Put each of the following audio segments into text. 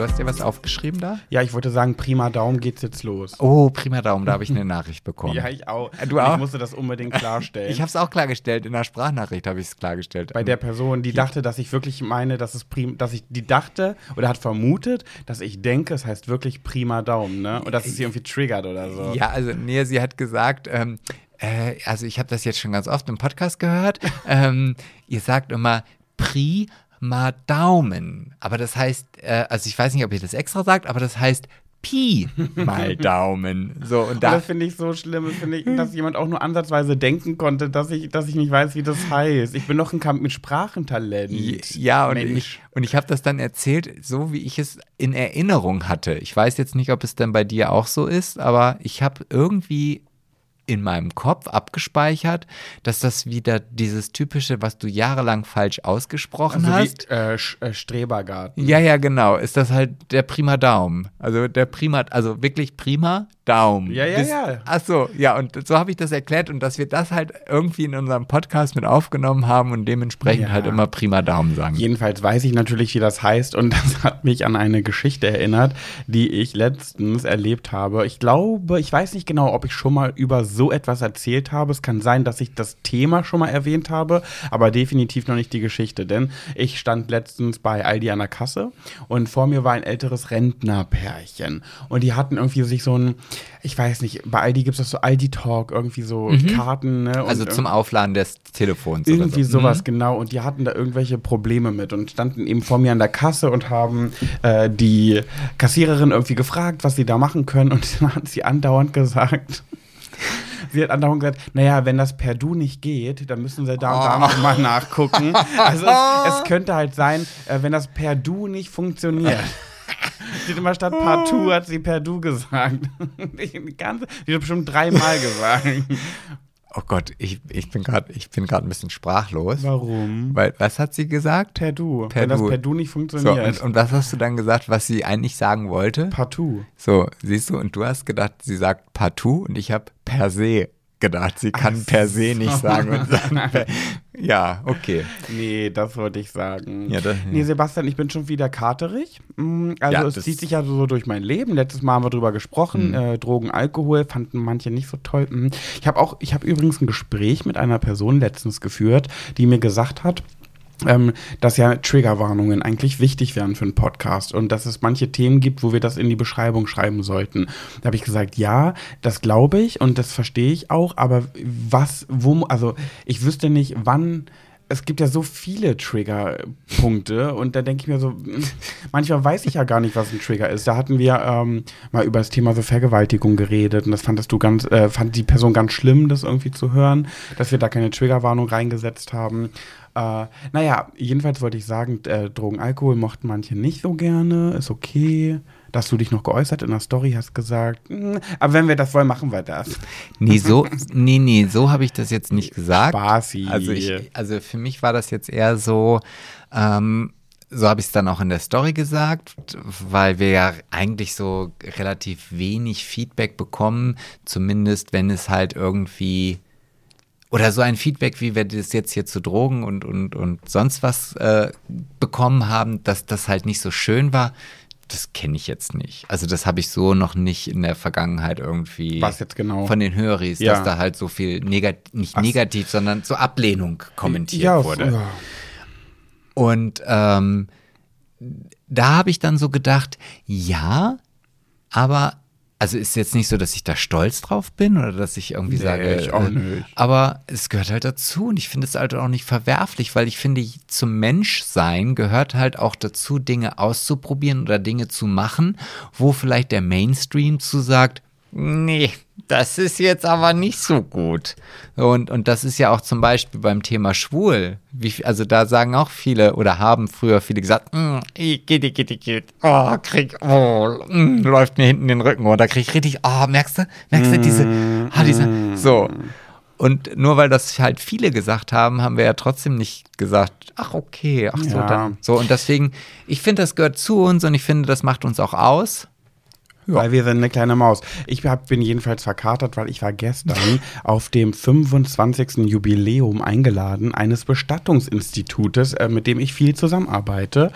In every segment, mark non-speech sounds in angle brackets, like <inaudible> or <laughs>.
Du hast dir was aufgeschrieben da? Ja, ich wollte sagen, prima Daumen geht's jetzt los. Oh, prima Daumen, da habe ich eine <laughs> Nachricht bekommen. Ja, ich auch. Äh, du auch? Ich musste das unbedingt klarstellen. <laughs> Ich habe es auch klargestellt, in der Sprachnachricht habe ich es klargestellt. bei der Person, die dachte, dass ich wirklich meine, dass es prim, dass ich die dachte oder hat vermutet, dass ich denke, es heißt wirklich prima Daumen, ne? Und dass es sie irgendwie triggert oder so. Ja, also nee, sie hat gesagt, ähm, äh, also ich habe das jetzt schon ganz oft im Podcast gehört. <laughs> ähm, ihr sagt immer prima Daumen, aber das heißt, äh, also ich weiß nicht, ob ihr das extra sagt, aber das heißt Pi mal <laughs> Daumen. So und da das finde ich so schlimm, finde ich, dass jemand auch nur ansatzweise denken konnte, dass ich, dass ich nicht weiß, wie das heißt. Ich bin doch ein Kampf mit Sprachentalent. Ja, und Mensch. ich, und ich habe das dann erzählt, so wie ich es in Erinnerung hatte. Ich weiß jetzt nicht, ob es denn bei dir auch so ist, aber ich habe irgendwie in meinem Kopf abgespeichert, dass das wieder dieses typische, was du jahrelang falsch ausgesprochen Also hast. wie äh, Sch- äh, Strebergarten. Ja, ja, genau. Ist das halt der prima Daumen. Also der prima, also wirklich prima Daumen. Ja, ja, ja. Ach so, ja, und so habe ich das erklärt und dass wir das halt irgendwie in unserem Podcast mit aufgenommen haben und dementsprechend Ja. halt immer prima Daumen sagen. Jedenfalls weiß ich natürlich, wie das heißt und <laughs> das hat mich an eine Geschichte erinnert, die ich letztens erlebt habe. Ich glaube, ich weiß nicht genau, ob ich schon mal über so etwas erzählt habe. Es kann sein, dass ich das Thema schon mal erwähnt habe, aber definitiv noch nicht die Geschichte, denn ich stand letztens bei Aldi an der Kasse und vor mir war ein älteres Rentnerpärchen und die hatten irgendwie sich so ein, ich weiß nicht, bei Aldi gibt es das so Aldi Talk, irgendwie so Karten, ne? und Also zum Aufladen des Telefons irgendwie oder so. sowas, genau. Und die hatten da irgendwelche Probleme mit und standen eben vor mir an der Kasse und haben äh, die Kassiererin irgendwie gefragt, was sie da machen können. Und <laughs> dann hat sie andauernd gesagt, <laughs> sie hat andauernd gesagt, naja, wenn das per Du nicht geht, dann müssen sie da und da Oh. nochmal nachgucken. Also es, es <laughs> könnte halt sein, äh, wenn das per Du nicht funktioniert. Sie hat immer statt partout hat sie per Du gesagt. <laughs> Die hat bestimmt dreimal gesagt. Oh Gott, ich, ich bin gerade ich bin gerade ein bisschen sprachlos. Warum? Weil, was hat sie gesagt? Per Du. Per wenn das Du. per Du nicht So, funktioniert. und, und was hast du dann gesagt, was sie eigentlich sagen wollte? Partout. So, siehst du, und du hast gedacht, sie sagt partout und ich habe per se gedacht, sie kann per se nicht sagen. Und sagen <laughs> per, ja, okay. Nee, das wollte ich sagen. Ja, das- nee, Sebastian, ich bin schon wieder katerig. Mm, Also Ja, es zieht sich ja so durch mein Leben. Letztes Mal haben wir drüber gesprochen. Mhm. Äh, Drogen, Alkohol fanden manche nicht so toll. Mm. Ich habe auch, ich habe übrigens ein Gespräch mit einer Person letztens geführt, die mir gesagt hat, ähm, dass ja Triggerwarnungen eigentlich wichtig wären für einen Podcast und dass es manche Themen gibt, wo wir das in die Beschreibung schreiben sollten. Da habe ich gesagt, ja, das glaube ich und das verstehe ich auch, aber was, wo, also ich wüsste nicht, wann. Es gibt ja so viele Triggerpunkte und da denke ich mir so, <laughs> manchmal weiß ich ja gar nicht, was ein Trigger ist. Da hatten wir ähm, mal über das Thema so Vergewaltigung geredet und das fandest du ganz, äh, fand die Person ganz schlimm, das irgendwie zu hören, dass wir da keine Triggerwarnung reingesetzt haben. Äh, naja, jedenfalls wollte ich sagen, äh, Drogen, Alkohol mochten manche nicht so gerne, ist okay. Dass du dich noch geäußert in der Story hast gesagt, "Mm, aber wenn wir das wollen, machen wir das. Nee, so, <laughs> nee, nee, so habe ich das jetzt nicht gesagt. Spaßi. Also, ich, also für mich war das jetzt eher so, ähm, so habe ich es dann auch in der Story gesagt, weil wir ja eigentlich so relativ wenig Feedback bekommen, zumindest wenn es halt irgendwie oder so ein Feedback, wie wir das jetzt hier zu Drogen und, und, und sonst was äh, bekommen haben, dass das halt nicht so schön war, das kenne ich jetzt nicht. Also das habe ich so noch nicht in der Vergangenheit irgendwie Was jetzt genau? von den Höris, Ja. dass da halt so viel negativ, nicht Ach negativ, sondern so Ablehnung kommentiert ja, wurde. Ja. Und ähm, da habe ich dann so gedacht, ja, aber also ist jetzt nicht so, dass ich da stolz drauf bin oder dass ich irgendwie Nee, sage, ich auch äh, nicht. aber es gehört halt dazu und ich finde es halt auch nicht verwerflich, weil ich finde, zum Menschsein gehört halt auch dazu, Dinge auszuprobieren oder Dinge zu machen, wo vielleicht der Mainstream zu sagt, nee, das ist jetzt aber nicht so gut. Und, und das ist ja auch zum Beispiel beim Thema schwul. Wie, also da sagen auch viele oder haben früher viele gesagt, "Mm, ich geht, geht, geht, geht, oh, krieg, oh, mm, läuft mir hinten den Rücken runter, krieg ich richtig, oh, merkst du, merkst du diese, ah, diese, so. Und nur weil das halt viele gesagt haben, haben wir ja trotzdem nicht gesagt, ach okay, ach so, Ja. dann. So, und deswegen, ich finde, das gehört zu uns und ich finde, das macht uns auch aus. Ja. Weil wir sind eine kleine Maus. Ich hab, bin jedenfalls verkatert, weil ich war gestern <laughs> auf dem 25. Jubiläum eingeladen eines Bestattungsinstitutes, äh, mit dem ich viel zusammenarbeite.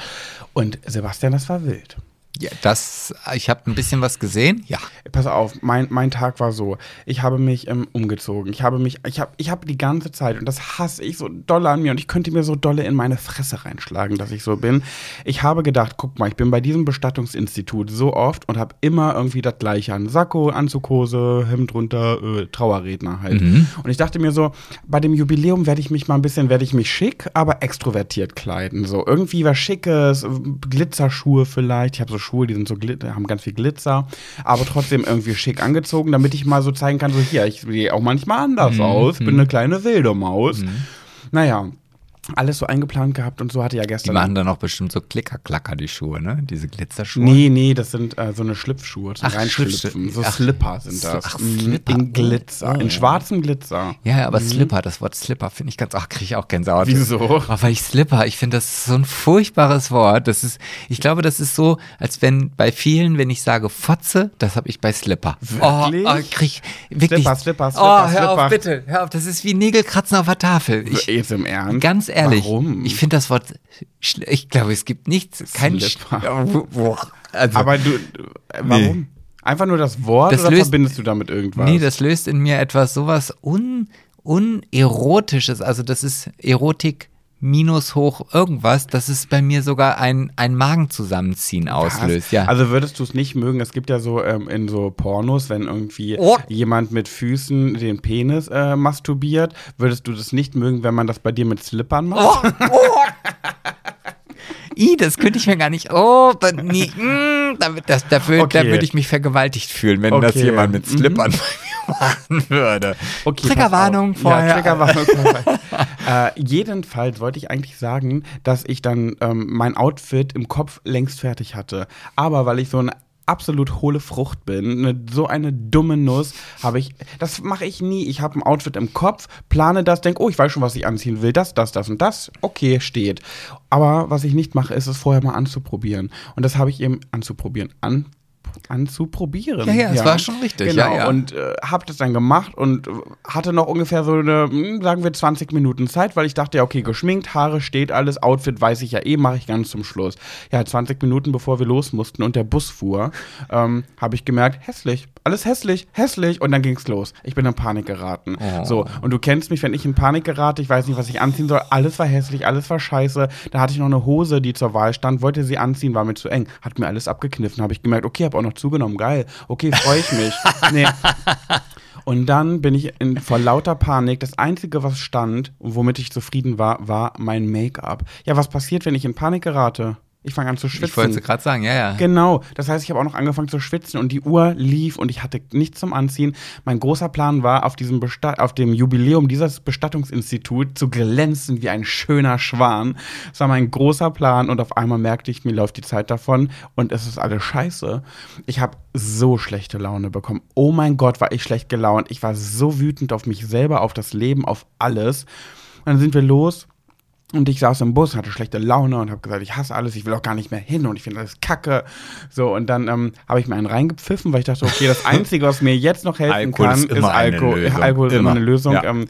Und Sebastian, das war wild. Ja, das, ich habe ein bisschen was gesehen, ja. Pass auf, mein, mein Tag war so. Ich habe mich ähm, umgezogen. Ich habe mich, ich habe ich hab die ganze Zeit, und das hasse ich so doll an mir, und ich könnte mir so dolle in meine Fresse reinschlagen, dass ich so bin. Ich habe gedacht, guck mal, ich bin bei diesem Bestattungsinstitut so oft und habe immer irgendwie das gleiche an. Sakko, Anzughose, Hemd runter, äh, Trauerredner halt. Mhm. Und ich dachte mir so, bei dem Jubiläum werde ich mich mal ein bisschen, werde ich mich schick, aber extrovertiert kleiden. So irgendwie was Schickes, Glitzerschuhe vielleicht. Ich habe so Schuhe, die sind so haben ganz viel Glitzer, aber trotzdem irgendwie schick angezogen, damit ich mal so zeigen kann, so hier, ich sehe auch manchmal anders mhm. aus, bin eine kleine wilde Maus. Mhm. Naja, alles so eingeplant gehabt und so hatte ja gestern. Die machen dann auch bestimmt so Klicker-Klacker, die Schuhe, ne? Diese Glitzerschuhe. Nee, nee, das sind äh, so eine Schlüpfschuhe zum ach, Reinschlüpfen. So ach, Slipper sind das. Ach, mhm, Slipper. In Glitzer, oh. in schwarzem Glitzer. Ja, aber mhm. Slipper, das Wort Slipper finde ich ganz, ach, kriege ich auch Gänsehaut. Wieso? Ach, weil ich Slipper, ich finde das so ein furchtbares Wort. Das ist, ich glaube, das ist so, als wenn bei vielen, wenn ich sage Fotze, das habe ich bei Slipper. Wirklich? Oh, oh krieg, wirklich. Slipper, Slipper, Slipper, Oh, hör Slipper. auf, bitte, hör auf, das ist wie Nägelkratzen auf der Tafel. Ich, Jetzt im Ernst? Ganz ehrlich. Warum? Ich finde das Wort, ich glaube, es gibt nichts, kein also, Aber du, warum? Nee. Einfach nur das Wort das oder löst, verbindest du damit irgendwas? Nee, das löst in mir etwas sowas un, unerotisches. Also das ist Erotik minus hoch irgendwas, dass es bei mir sogar ein, ein Magenzusammenziehen auslöst. Ja. Also würdest du es nicht mögen? Es gibt ja so ähm, in so Pornos, wenn irgendwie oh. jemand mit Füßen den Penis äh, masturbiert, würdest du das nicht mögen, wenn man das bei dir mit Slippern macht? Oh. Oh. I, das könnte ich mir gar nicht. Oh, nee, mm, das, dafür, okay. da würde ich mich vergewaltigt fühlen, wenn okay. das jemand mit Slippern mhm. Machen würde. Okay, Triggerwarnung vorher. Ja, Triggerwarnung vorher. äh, jedenfalls wollte ich eigentlich sagen, dass ich dann ähm, mein Outfit im Kopf längst fertig hatte. Aber weil ich so ein absolut hohle Frucht bin, ne, so eine dumme Nuss, habe ich, das mache ich nie. Ich habe ein Outfit im Kopf, plane das, denke, oh, ich weiß schon, was ich anziehen will, das, das, das und das, okay, steht. Aber was ich nicht mache, ist es vorher mal anzuprobieren. Und das habe ich eben anzuprobieren, an anzuprobieren. Ja, ja, das ja. war schon richtig. Genau, ja, ja. und äh, habe das dann gemacht und hatte noch ungefähr so eine, hm, sagen wir, 20 Minuten Zeit, weil ich dachte, ja, okay, geschminkt, Haare steht alles, Outfit weiß ich ja eh, mache ich ganz zum Schluss. Ja, 20 Minuten bevor wir los mussten und der Bus fuhr, ähm, habe ich gemerkt, hässlich, alles hässlich, hässlich und dann ging's los. Ich bin in Panik geraten. Oh. So, und du kennst mich, wenn ich in Panik gerate, ich weiß nicht, was ich anziehen soll, alles war hässlich, alles war scheiße. Da hatte ich noch eine Hose, die zur Wahl stand, wollte sie anziehen, war mir zu eng, hat mir alles abgekniffen, habe ich gemerkt, okay, habe auch noch zugenommen, geil, okay, freue ich mich. nee. Und dann bin ich in, vor lauter Panik, das Einzige, was stand womit ich zufrieden war, war mein Make-up. Ja, was passiert, wenn ich in Panik gerate? Ich fange an zu schwitzen. Ich wollte gerade sagen, ja, ja. Genau. Das heißt, ich habe auch noch angefangen zu schwitzen und die Uhr lief und ich hatte nichts zum Anziehen. Mein großer Plan war, auf, diesem Besta auf dem Jubiläum dieses Bestattungsinstituts zu glänzen wie ein schöner Schwan. Das war mein großer Plan und auf einmal merkte ich, mir läuft die Zeit davon und es ist alles scheiße. Ich habe so schlechte Laune bekommen. Oh mein Gott, war ich schlecht gelaunt. Ich war so wütend auf mich selber, auf das Leben, auf alles. Und dann sind wir los und ich saß im Bus, hatte schlechte Laune und habe gesagt, ich hasse alles, ich will auch gar nicht mehr hin und ich finde alles kacke. So, und dann ähm, habe ich mir einen reingepfiffen, weil ich dachte, okay, das <laughs> Einzige, was mir jetzt noch helfen Alkohol kann, ist, ist Alkohol. <laughs> Alkohol ist immer eine Lösung. Ja. Ähm,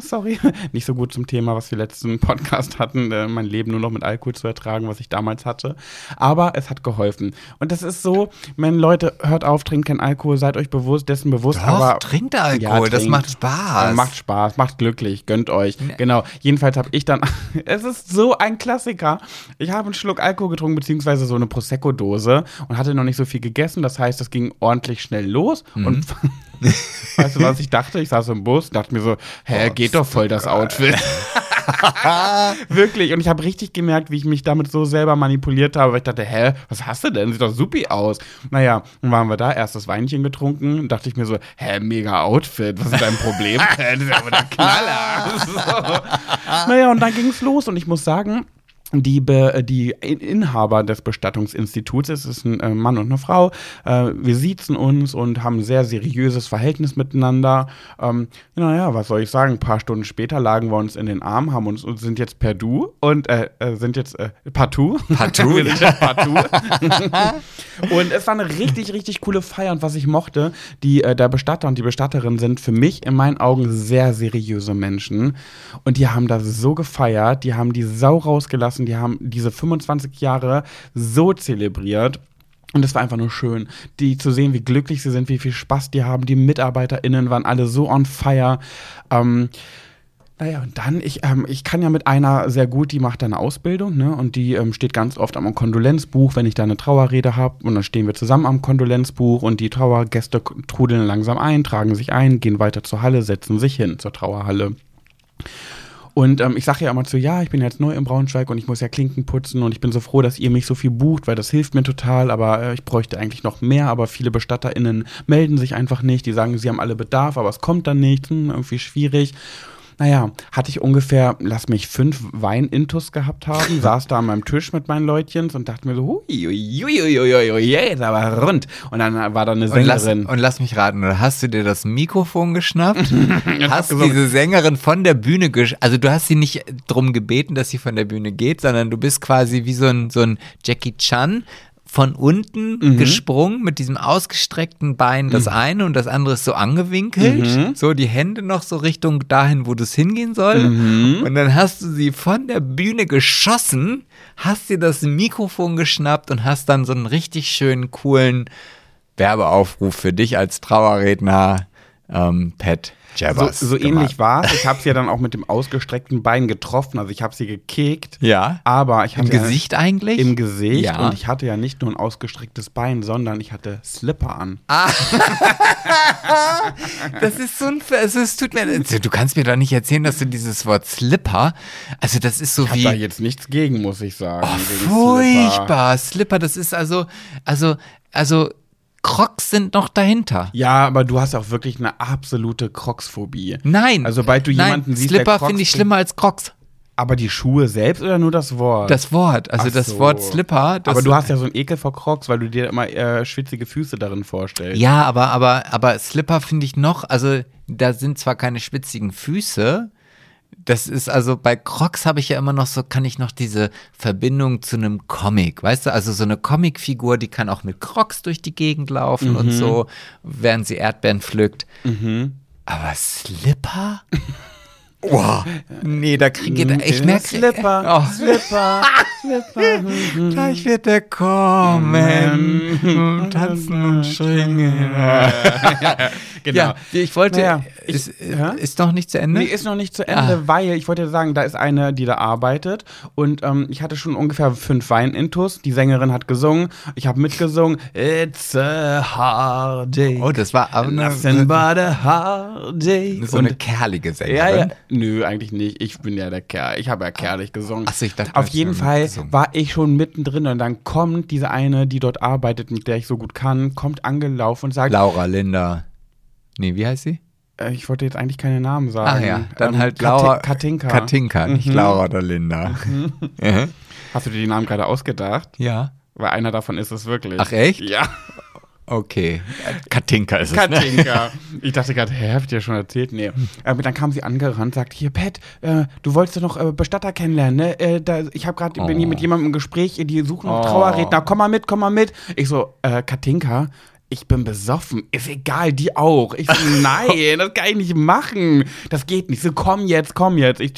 sorry, <laughs> nicht so gut zum Thema, was wir letzten Podcast hatten, äh, mein Leben nur noch mit Alkohol zu ertragen, was ich damals hatte. Aber es hat geholfen. Und das ist so, wenn Leute, hört auf, trinkt kein Alkohol, seid euch bewusst, dessen bewusst. Doch, aber trinkt Alkohol, ja, trinkt, das macht Spaß. Macht Spaß, macht glücklich, gönnt euch. Nee. Genau, jedenfalls habe ich dann dann, <laughs> es ist so ein Klassiker. Ich habe einen Schluck Alkohol getrunken, beziehungsweise so eine Prosecco-Dose und hatte noch nicht so viel gegessen. Das heißt, es ging ordentlich schnell los. Mhm. Und <laughs> weißt du, was ich dachte? Ich saß im Bus, dachte mir so, hä, oh, geht doch voll das Outfit. <laughs> <laughs> Wirklich. Und ich habe richtig gemerkt, wie ich mich damit so selber manipuliert habe, weil ich dachte, hä, was hast du denn? Sieht doch supi aus. Naja, dann waren wir da, erstes Weinchen getrunken, dachte ich mir so, hä, mega Outfit, was ist dein Problem? <laughs> das ist ja aber der Knaller. <laughs> so. Naja, und dann ging es los und ich muss sagen, die, Be die Inhaber des Bestattungsinstituts, es ist ein äh, Mann und eine Frau, äh, wir siezen uns und haben ein sehr seriöses Verhältnis miteinander. Ähm, naja, was soll ich sagen, ein paar Stunden später lagen wir uns in den Armen, haben uns und sind jetzt per Du und äh, äh sind jetzt äh, partout. Partout? <laughs> wir sind jetzt partout. <laughs> und es war eine richtig, richtig coole Feier und was ich mochte, die, äh, der Bestatter und die Bestatterin sind für mich in meinen Augen sehr seriöse Menschen und die haben das so gefeiert, die haben die Sau rausgelassen, die haben diese 25 Jahre so zelebriert. Und es war einfach nur schön, die zu sehen, wie glücklich sie sind, wie viel Spaß die haben. Die MitarbeiterInnen waren alle so on fire. Ähm, naja, und dann, ich, ähm, ich kann ja mit einer sehr gut, die macht eine Ausbildung, ne? Und die ähm, steht ganz oft am Kondolenzbuch, wenn ich da eine Trauerrede habe. Und dann stehen wir zusammen am Kondolenzbuch und die Trauergäste trudeln langsam ein, tragen sich ein, gehen weiter zur Halle, setzen sich hin zur Trauerhalle. Und ähm, ich sage ja immer zu, ja, ich bin jetzt neu im Braunschweig und ich muss ja Klinken putzen und ich bin so froh, dass ihr mich so viel bucht, weil das hilft mir total, aber äh, ich bräuchte eigentlich noch mehr, aber viele BestatterInnen melden sich einfach nicht, die sagen, sie haben alle Bedarf, aber es kommt dann nicht, hm, irgendwie schwierig. Naja, hatte ich ungefähr, lass mich fünf Weinintus gehabt haben, <laughs> saß da an meinem Tisch mit meinen Leutchens und dachte mir so, hui, hui, hui, hui, hui, ist aber rund. Und dann war da eine Sängerin. Und lass, und lass mich raten, hast du dir das Mikrofon geschnappt? <laughs> hast diese Sängerin von der Bühne gesch Also du hast sie nicht drum gebeten, dass sie von der Bühne geht, sondern du bist quasi wie so ein, so ein Jackie Chan, von unten mhm. gesprungen mit diesem ausgestreckten Bein das mhm. eine und das andere ist so angewinkelt. Mhm. So die Hände noch so Richtung dahin, wo das hingehen soll. Mhm. Und dann hast du sie von der Bühne geschossen, hast dir das Mikrofon geschnappt und hast dann so einen richtig schönen, coolen Werbeaufruf für dich als Trauerredner, ähm, Pat Jabbers so, so ähnlich war es. Ich habe sie ja dann auch mit dem ausgestreckten Bein getroffen. Also ich habe sie gekickt. Ja. Aber ich hatte Im Gesicht eigentlich? Im Gesicht. Ja. Und ich hatte ja nicht nur ein ausgestrecktes Bein, sondern ich hatte Slipper an. Ah. <laughs> das ist so ein. Also es tut mir. Also du kannst mir doch nicht erzählen, dass du dieses Wort Slipper. Also das ist so ich wie. Ich da jetzt nichts gegen, muss ich sagen. Oh, furchtbar. Slipper. Slipper, das ist also. Also. Also Crocs sind noch dahinter. Ja, aber du hast auch wirklich eine absolute Crocs-Phobie. Nein. Also, sobald du nein, jemanden siehst, Slipper finde ich schlimmer als Crocs. Aber die Schuhe selbst oder nur das Wort? Das Wort, also Ach das so. Wort Slipper. aber du hast ja so einen Ekel vor Crocs, weil du dir immer äh, schwitzige Füße darin vorstellst. Ja, aber, aber, aber Slipper finde ich noch, also da sind zwar keine schwitzigen Füße, das ist also bei Crocs habe ich ja immer noch so, kann ich noch diese Verbindung zu einem Comic, weißt du? Also so eine Comicfigur, die kann auch mit Crocs durch die Gegend laufen mhm. und so, während sie Erdbeeren pflückt. Mhm. Aber Slipper? <laughs> Boah, nee, da kriege ich, ich merke Slipper, oh. Slipper, <laughs> Slipper. Gleich wird der kommen, tanzen und schwingen. <laughs> genau. Ja, ich wollte, naja, ich, ist, ja? ist noch nicht zu Ende? Nee, ist noch nicht zu Ende, ah. weil ich wollte sagen, da ist eine, die da arbeitet und ähm, ich hatte schon ungefähr fünf Weinintus. Die Sängerin hat gesungen, ich habe mitgesungen. It's a hard day. Oh, das war aber Nothing but a hard day. So eine kerlige Sängerin. Ja, ja. Nö, eigentlich nicht. Ich bin ja der Kerl. Ich habe ja kerlich gesungen. Achso, ich dachte, Auf jeden Fall gesungen. war ich schon mittendrin und dann kommt diese eine, die dort arbeitet, mit der ich so gut kann, kommt angelaufen und sagt: Laura Linda. Nee, wie heißt sie? Äh, ich wollte jetzt eigentlich keine Namen sagen. Ach ja, dann ähm, halt Laura. Katinka. Katinka, nicht mhm. Laura oder Linda. Mhm. <laughs> Hast du dir die Namen gerade ausgedacht? Ja. Weil einer davon ist es wirklich. Ach echt? Ja. Okay. Katinka ist es. Ne? Katinka. Ne? <laughs> Ich dachte gerade, hä, hab ich dir schon erzählt? Nee. Aber dann kam sie angerannt, sagt, hier, Pat, äh, du wolltest doch noch äh, Bestatter kennenlernen, ne? Äh, da, ich habe gerade, oh. bin hier mit jemandem im Gespräch, die suchen oh. Trauerredner, komm mal mit, komm mal mit. Ich so, äh, Katinka, ich bin besoffen. Ist egal, die auch. Ich so, <laughs> nein, das kann ich nicht machen. Das geht nicht. So, komm jetzt, komm jetzt. Ich,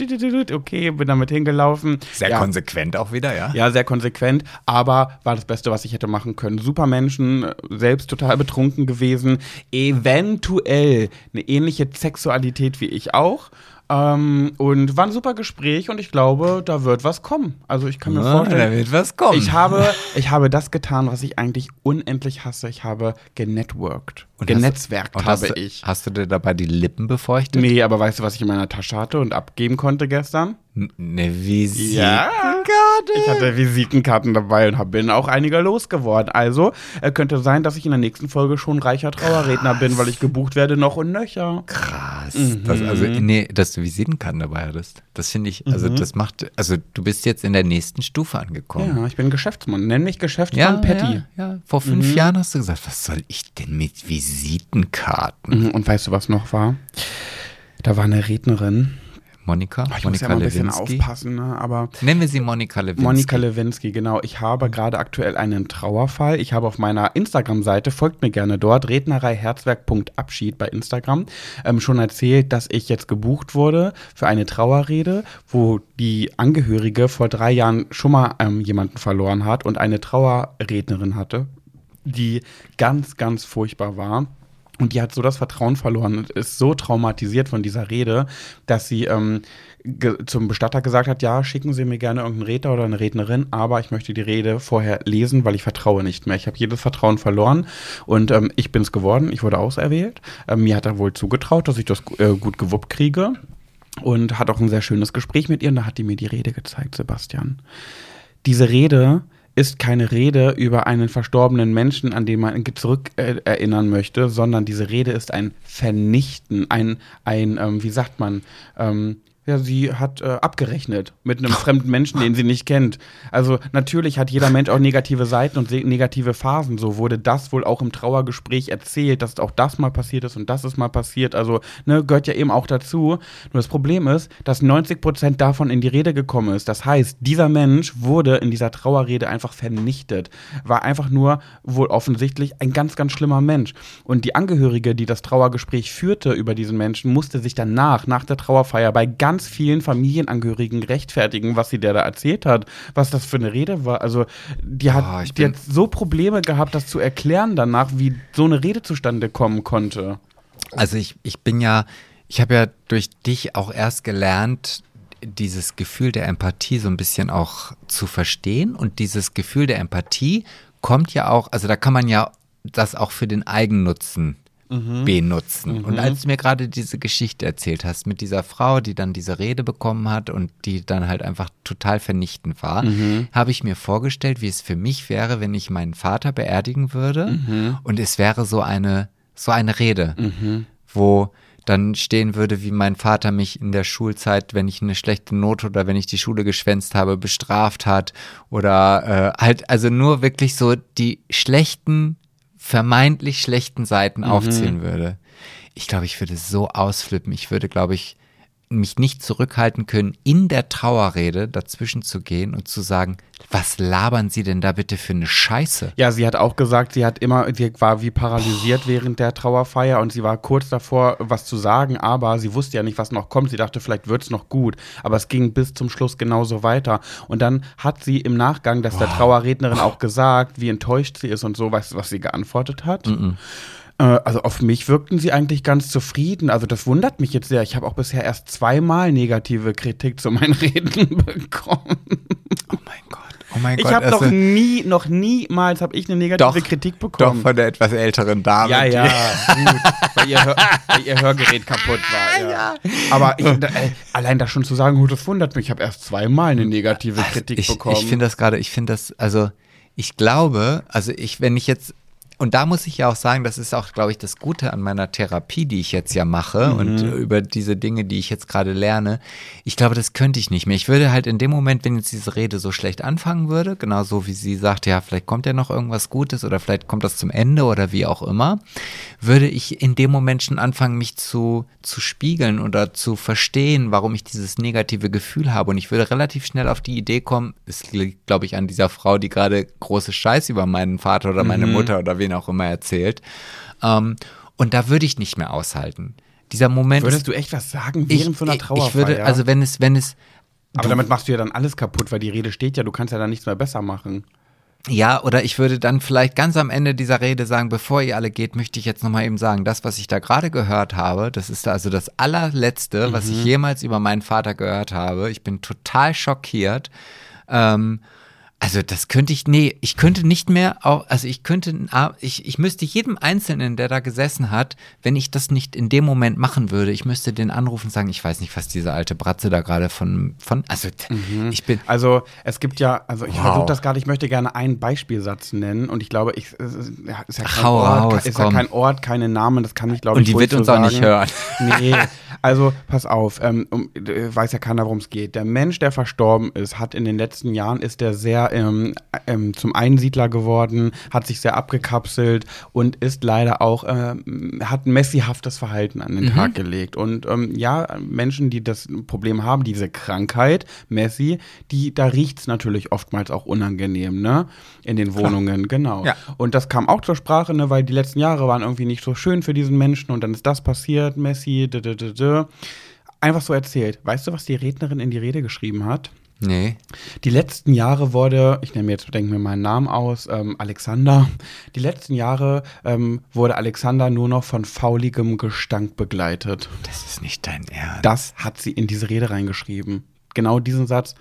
okay, bin damit hingelaufen. Sehr ja. konsequent auch wieder, ja? Ja, sehr konsequent. Aber war das Beste, was ich hätte machen können. Super Menschen, selbst total betrunken gewesen. Eventuell eine ähnliche Sexualität wie ich auch. Ähm, und war ein super Gespräch und ich glaube, da wird was kommen. Also ich kann mir ja, vorstellen. Da wird was kommen. Ich habe, ich habe das getan, was ich eigentlich unendlich hasse. Ich habe genetworked. Und Genetzwerkt hast, habe hast ich. hast du dir dabei die Lippen befeuchtet? Nee, aber weißt du, was ich in meiner Tasche hatte und abgeben konnte gestern? Eine Visitenkarte? Visitenkarten. Ich hatte Visitenkarten dabei und hab, bin auch einige losgeworden. Also äh, könnte sein, dass ich in der nächsten Folge schon reicher Trauerredner bin, weil ich gebucht werde noch und nöcher. Krass. Das, also, nee, dass du Visitenkarten dabei hattest. Das finde ich, also das macht, also du bist jetzt in der nächsten Stufe angekommen. Ja, ich bin Geschäftsmann. Nenn mich Geschäftsmann Patty. Ja, ja. Vor fünf Jahren hast du gesagt, was soll ich denn mit Visitenkarten? Mhm, Und weißt du, was noch war? Da war eine Rednerin. Monika? Oh, ich muss Monika ja mal ein bisschen aufpassen, ne? aber Nennen wir sie Monika Lewinsky. Monika Lewinsky, genau. Ich habe gerade aktuell einen Trauerfall. Ich habe auf meiner Instagram-Seite, folgt mir gerne dort, rednereiherzwerk.abschied bei Instagram, ähm, schon erzählt, dass ich jetzt gebucht wurde für eine Trauerrede, wo die Angehörige vor drei Jahren schon mal ähm, jemanden verloren hat und eine Trauerrednerin hatte, die ganz, ganz furchtbar war. Und die hat so das Vertrauen verloren und ist so traumatisiert von dieser Rede, dass sie ähm, zum Bestatter gesagt hat, ja, schicken Sie mir gerne irgendeinen Redner oder eine Rednerin, aber ich möchte die Rede vorher lesen, weil ich vertraue nicht mehr. Ich habe jedes Vertrauen verloren und ähm, ich bin es geworden, ich wurde auserwählt. Ähm, mir hat er wohl zugetraut, dass ich das äh, gut gewuppt kriege und hat auch ein sehr schönes Gespräch mit ihr und da hat die mir die Rede gezeigt, Sebastian. Diese Rede ist keine Rede über einen verstorbenen Menschen, an den man zurück äh, erinnern möchte, sondern diese Rede ist ein Vernichten, ein, ein ähm, wie sagt man, ähm, ja, sie hat äh, abgerechnet mit einem fremden Menschen, den sie nicht kennt. Also natürlich hat jeder Mensch auch negative Seiten und negative Phasen. So wurde das wohl auch im Trauergespräch erzählt, dass auch das mal passiert ist und das ist mal passiert. Also ne, gehört ja eben auch dazu. Nur das Problem ist, dass 90 Prozent davon in die Rede gekommen ist. Das heißt, dieser Mensch wurde in dieser Trauerrede einfach vernichtet. War einfach nur wohl offensichtlich ein ganz, ganz schlimmer Mensch. Und die Angehörige, die das Trauergespräch führte über diesen Menschen, musste sich danach, nach der Trauerfeier, bei ganz vielen Familienangehörigen rechtfertigen, was sie der da erzählt hat, was das für eine Rede war. Also die hat, Oh, die hat so Probleme gehabt, das zu erklären danach, wie so eine Rede zustande kommen konnte. Also ich, ich bin ja, ich habe ja durch dich auch erst gelernt, dieses Gefühl der Empathie so ein bisschen auch zu verstehen. Und dieses Gefühl der Empathie kommt ja auch, also da kann man ja das auch für den Eigennutzen benutzen. Und als du mir gerade diese Geschichte erzählt hast mit dieser Frau, die dann diese Rede bekommen hat und die dann halt einfach total vernichtend war, habe ich mir vorgestellt, wie es für mich wäre, wenn ich meinen Vater beerdigen würde und es wäre so eine, so eine Rede, wo dann stehen würde, wie mein Vater mich in der Schulzeit, wenn ich eine schlechte Note oder wenn ich die Schule geschwänzt habe, bestraft hat oder äh, halt, also nur wirklich so die schlechten, vermeintlich schlechten Seiten aufzählen würde. Ich glaube, ich würde so ausflippen. Ich würde, glaube ich, mich nicht zurückhalten können, in der Trauerrede dazwischen zu gehen und zu sagen, was labern Sie denn da bitte für eine Scheiße? Ja, sie hat auch gesagt, sie hat immer, sie war wie paralysiert während der Trauerfeier und sie war kurz davor, was zu sagen, aber sie wusste ja nicht, was noch kommt. Sie dachte, vielleicht wird's noch gut. Aber es ging bis zum Schluss genauso weiter. Und dann hat sie im Nachgang, dass der Trauerrednerin auch gesagt, wie enttäuscht sie ist und so, weißt du, was sie geantwortet hat? Äh, Also auf mich wirkten sie eigentlich ganz zufrieden. Also das wundert mich jetzt sehr. Ich habe auch bisher erst zweimal negative Kritik zu meinen <laughs> Reden bekommen. Oh mein Gott. Oh mein Ich Gott. habe also- noch nie, noch niemals habe ich eine negative Kritik bekommen. Doch, von der etwas älteren Dame. ja, ja, gut, weil ihr, Hör, weil ihr Hörgerät kaputt war. Ja. Aber ich, da, äh, allein das schon zu sagen, gut, das wundert mich. Ich habe erst zweimal eine negative Kritik ich, bekommen. Ich finde das gerade, ich finde das, also ich glaube, also ich, wenn ich jetzt, und da muss ich ja auch sagen, das ist auch, glaube ich, das Gute an meiner Therapie, die ich jetzt ja mache und Mhm. äh, über diese Dinge, die ich jetzt gerade lerne. Ich glaube, das könnte ich nicht mehr. Ich würde halt in dem Moment, wenn jetzt diese Rede so schlecht anfangen würde, genauso wie sie sagt, ja, vielleicht kommt ja noch irgendwas Gutes oder vielleicht kommt das zum Ende oder wie auch immer, würde ich in dem Moment schon anfangen, mich zu, zu spiegeln oder zu verstehen, warum ich dieses negative Gefühl habe. Und ich würde relativ schnell auf die Idee kommen, es liegt, glaube ich, an dieser Frau, die gerade große Scheiß über meinen Vater oder meine Mutter oder wen auch immer erzählt. Ähm, und da würde ich nicht mehr aushalten. Dieser Moment Würdest du echt was sagen ich, während so einer ich, Trauerfeier? ich würde, also wenn es, wenn es, Aber damit machst du ja dann alles kaputt, weil die Rede steht ja, du kannst ja dann nichts mehr besser machen. Ja, oder ich würde dann vielleicht ganz am Ende dieser Rede sagen, bevor ihr alle geht, möchte ich jetzt nochmal eben sagen, das, was ich da gerade gehört habe, das ist also das allerletzte, was ich jemals über meinen Vater gehört habe. Ich bin total schockiert. Ähm, Also das könnte ich, nee, ich könnte nicht mehr, auch, also ich könnte, ich, ich müsste jedem Einzelnen, der da gesessen hat, wenn ich das nicht in dem Moment machen würde, ich müsste den anrufen und sagen, ich weiß nicht, was diese alte Bratze da gerade von, von, also mhm. ich bin. Also es gibt ja, also ich wow. versuche das gerade, ich möchte gerne einen Beispielsatz nennen und ich glaube, ich, es ist, ja, kein Hau Ort, raus, ist ja kein Ort, keine Namen, das kann ich glaube ich Und die wird uns so auch nicht hören. Nee, <laughs> also pass auf, ähm, um, weiß ja keiner, worum es geht. Der Mensch, der verstorben ist, hat in den letzten Jahren, ist der sehr ähm, ähm, zum Einsiedler geworden, hat sich sehr abgekapselt und ist leider auch, ähm, hat ein messihaftes Verhalten an den mhm. Tag gelegt. Und ähm, ja, Menschen, die das Problem haben, diese Krankheit, Messi, die, da riecht es natürlich oftmals auch unangenehm, ne? In den Wohnungen, Klar. genau. Ja. Und das kam auch zur Sprache, ne, weil die letzten Jahre waren irgendwie nicht so schön für diesen Menschen und dann ist das passiert, Messi, d -d -d -d. einfach so erzählt. Weißt du, was die Rednerin in die Rede geschrieben hat? Nee. Die letzten Jahre wurde, ich nehme jetzt, denke mir meinen Namen aus, ähm, Alexander. Die letzten Jahre ähm, wurde Alexander nur noch von fauligem Gestank begleitet. Das ist nicht dein Ernst. Das hat sie in diese Rede reingeschrieben. Genau diesen Satz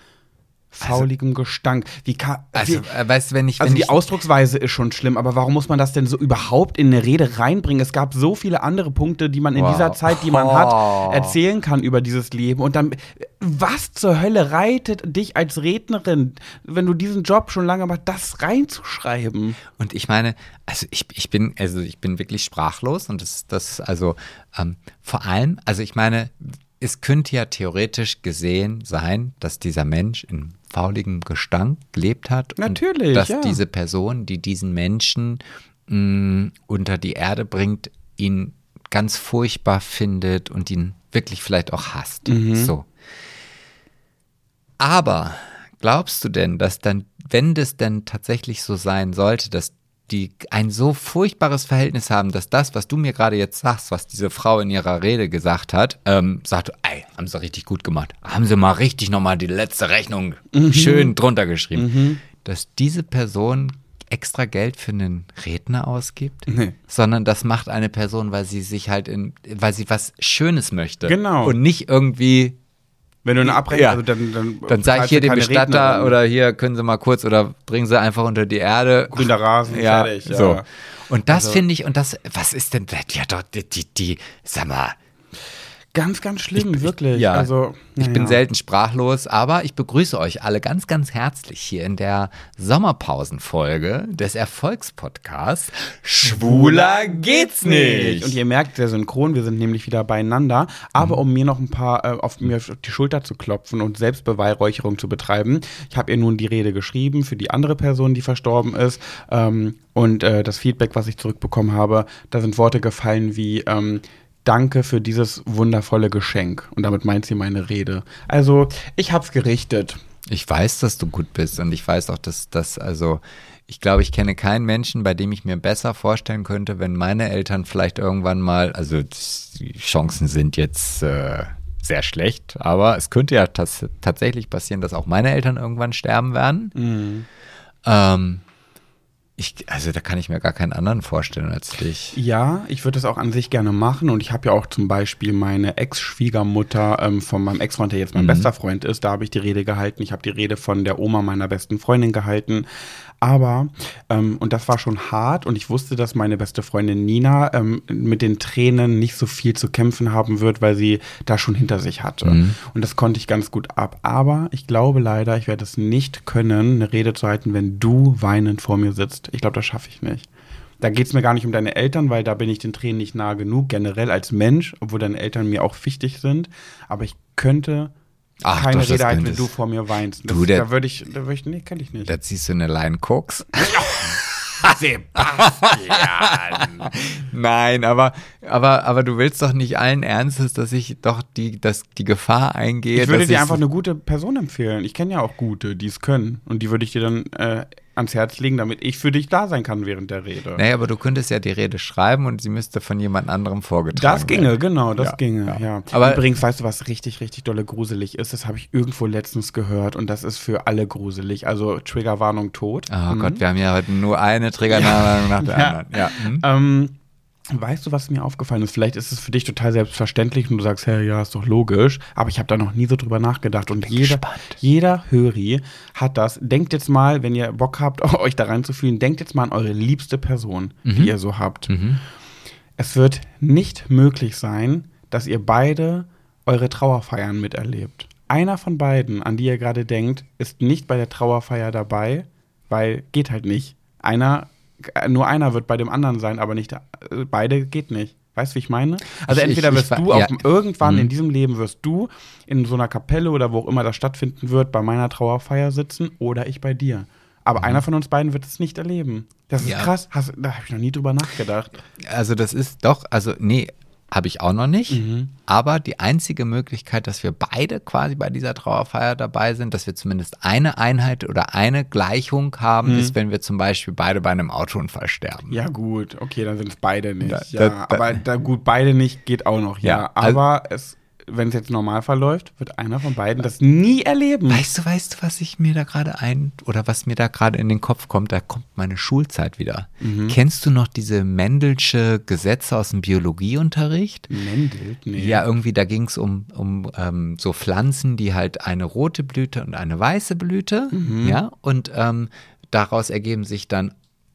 fauligem also, Gestank. Wie kann, also, wie, äh, weißt, wenn ich, also wenn die ich, Ausdrucksweise ist schon schlimm, aber warum muss man das denn so überhaupt in eine Rede reinbringen? Es gab so viele andere Punkte, die man in wow. dieser Zeit, die man oh. hat, <laughs> erzählen kann über dieses Leben. Und dann, was zur Hölle reitet dich als Rednerin, wenn du diesen Job schon lange machst, das reinzuschreiben? Und ich meine, also ich, ich bin, also ich bin wirklich sprachlos und das, das, also ähm, vor allem, also ich meine, es könnte ja theoretisch gesehen sein, dass dieser Mensch in fauligem Gestank gelebt hat. Natürlich. Und dass ja. diese Person, die diesen Menschen mh, mm, unter die Erde bringt, ihn ganz furchtbar findet und ihn wirklich vielleicht auch hasst. Mhm. So. Aber glaubst du denn, dass dann, wenn das denn tatsächlich so sein sollte, dass die ein so furchtbares Verhältnis haben, dass das, was du mir gerade jetzt sagst, was diese Frau in ihrer Rede gesagt hat, ähm, sagt, ey, haben sie richtig gut gemacht. Haben sie mal richtig nochmal die letzte Rechnung mhm. schön drunter geschrieben. Mhm. Dass diese Person extra Geld für einen Redner ausgibt, nee. sondern das macht eine Person, weil sie sich halt in, weil sie was Schönes möchte. Genau. Und nicht irgendwie wenn du eine Abrechnung, ja. also dann, dann, dann sage ich hier dem Bestatter Rednerin. oder hier können Sie mal kurz oder bringen Sie einfach unter die Erde. Grüner Rasen, ja, fertig. Ja. So. Und das also. finde ich, und das, was ist denn, ja doch, die, die, die, sag mal, Ganz, ganz schlimm, ich, wirklich. Ja, also, ich bin selten sprachlos, aber ich begrüße euch alle ganz, ganz herzlich hier in der Sommerpausenfolge des Erfolgspodcasts Schwuler geht's nicht. Und ihr merkt, der Synchron, wir sind nämlich wieder beieinander. Aber mhm. um mir noch ein paar äh, auf mir auf die Schulter zu klopfen und Selbstbeweihräucherung zu betreiben, ich habe ihr nun die Rede geschrieben für die andere Person, die verstorben ist. Ähm, und äh, das Feedback, was ich zurückbekommen habe, da sind Worte gefallen wie ähm, Danke für dieses wundervolle Geschenk. Und damit meint sie meine Rede. Also, ich hab's gerichtet. Ich weiß, dass du gut bist und ich weiß auch, dass das, also, ich glaube, ich kenne keinen Menschen, bei dem ich mir besser vorstellen könnte, wenn meine Eltern vielleicht irgendwann mal, also die Chancen sind jetzt äh, sehr schlecht, aber es könnte ja tatsächlich passieren, dass auch meine Eltern irgendwann sterben werden. Mhm. Ähm, ich, also da kann ich mir gar keinen anderen vorstellen als dich. Ja, ich würde das auch an sich gerne machen und ich habe ja auch zum Beispiel meine Ex-Schwiegermutter ähm, von meinem Ex-Freund, der jetzt mein mhm. bester Freund ist, da habe ich die Rede gehalten. Ich habe die Rede von der Oma meiner besten Freundin gehalten. Aber, ähm, und das war schon hart und ich wusste, dass meine beste Freundin Nina ähm, mit den Tränen nicht so viel zu kämpfen haben wird, weil sie da schon hinter sich hatte. Mhm. Und das konnte ich ganz gut ab. Aber ich glaube leider, ich werde es nicht können, eine Rede zu halten, wenn du weinend vor mir sitzt. Ich glaube, das schaffe ich nicht. Da geht es mir gar nicht um deine Eltern, weil da bin ich den Tränen nicht nahe genug, generell als Mensch, obwohl deine Eltern mir auch wichtig sind. Aber ich könnte Ach, keine doch, Rede halten, wenn du vor mir weinst. Das, du, der, da würde ich, da würde ich, nee, kann ich nicht. Da ziehst du eine Line Koks. <laughs> Sebastian. <laughs> Nein, aber, aber, aber du willst doch nicht allen Ernstes, dass ich doch die, dass die Gefahr eingehe. Ich würde dir einfach eine gute Person empfehlen. Ich kenne ja auch gute, die es können. Und die würde ich dir dann äh, ans Herz legen, damit ich für dich da sein kann während der Rede. Naja, aber du könntest ja die Rede schreiben und sie müsste von jemand anderem vorgetragen werden. Das ginge, werden. genau, das ja, ginge, ja. ja. Aber Übrigens, weißt du, was richtig, richtig dolle gruselig ist? Das habe ich irgendwo letztens gehört und das ist für alle gruselig. Also Triggerwarnung tot. Oh mhm. Gott, wir haben ja heute nur eine Triggerwarnung nach der anderen. Ja. <laughs> Mhm. Ähm, Weißt du, was mir aufgefallen ist? Vielleicht ist es für dich total selbstverständlich und du sagst, hey, ja, ist doch logisch. Aber ich habe da noch nie so drüber nachgedacht. Und jeder, gespannt. jeder Höri hat das. Denkt jetzt mal, wenn ihr Bock habt, <laughs> euch da reinzufühlen, denkt jetzt mal an eure liebste Person, die ihr so habt. Es wird nicht möglich sein, dass ihr beide eure Trauerfeiern miterlebt. Einer von beiden, an die ihr gerade denkt, ist nicht bei der Trauerfeier dabei, weil geht halt nicht. Einer, nur einer wird bei dem anderen sein, aber nicht äh, beide geht nicht. Weißt du, wie ich meine? Also Ich- entweder ich- wirst ich du wa- auf, ja. irgendwann Mhm. in diesem Leben wirst du in so einer Kapelle oder wo auch immer das stattfinden wird, bei meiner Trauerfeier sitzen oder ich bei dir. Aber einer von uns beiden wird es nicht erleben. Das ist Mhm. Ja. krass. Hast, da habe ich noch nie drüber nachgedacht. Also das ist doch, also nee, habe ich auch noch nicht. Mhm. Aber die einzige Möglichkeit, dass wir beide quasi bei dieser Trauerfeier dabei sind, dass wir zumindest eine Einheit oder eine Gleichung haben, Mhm. ist, wenn wir zum Beispiel beide bei einem Autounfall sterben. Ja, gut, okay, dann sind es beide nicht. Da- ja, da- da- aber da gut, beide nicht geht auch noch, ja. Ja, also- aber es, wenn es jetzt normal verläuft, wird einer von beiden das nie erleben. Weißt du, weißt du, was ich mir da gerade ein oder was mir da gerade in den Kopf kommt? Da kommt meine Schulzeit wieder. Mhm. Kennst du noch diese Mendelsche Gesetze aus dem Biologieunterricht? Mendelt? Nee. Ja, irgendwie, da ging es um, um ähm, so Pflanzen, die halt eine rote Blüte und eine weiße Blüte, ja, und ähm, daraus ergeben sich dann,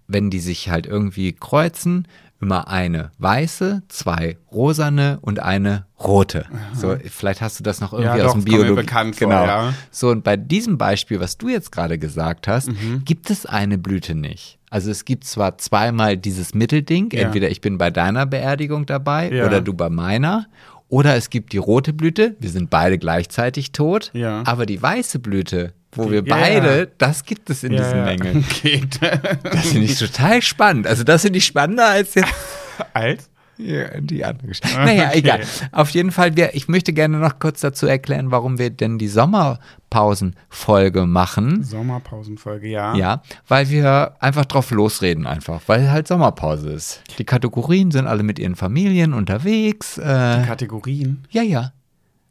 wenn die sich halt irgendwie kreuzen, immer eine weiße, zwei rosane und eine rote. So, vielleicht hast du das noch irgendwie Ja, aus doch, dem Biologie. bekannt vor, genau. ja. So, und bei diesem Beispiel, was du jetzt gerade gesagt hast, Mhm. gibt es eine Blüte nicht. Also es gibt zwar zweimal dieses Mittelding, Ja. entweder ich bin bei deiner Beerdigung dabei oder du bei meiner. Oder es gibt die rote Blüte, wir sind beide gleichzeitig tot. Ja. Aber die weiße Blüte, wo wir Ja, beide, ja. das gibt es in ja, diesen ja. Mengen. Okay. <laughs> Das finde ich total spannend. Also das finde ich spannender als jetzt <laughs> Als? ja, die andere Geschichte. Naja, Okay. egal. Auf jeden Fall, wir, ich möchte gerne noch kurz dazu erklären, warum wir denn die Sommerpausenfolge machen. Sommerpausenfolge, ja. Ja, weil wir einfach drauf losreden einfach, weil halt Sommerpause ist. Die Kategorien sind alle mit ihren Familien unterwegs. Äh, Kategorien. ja, ja.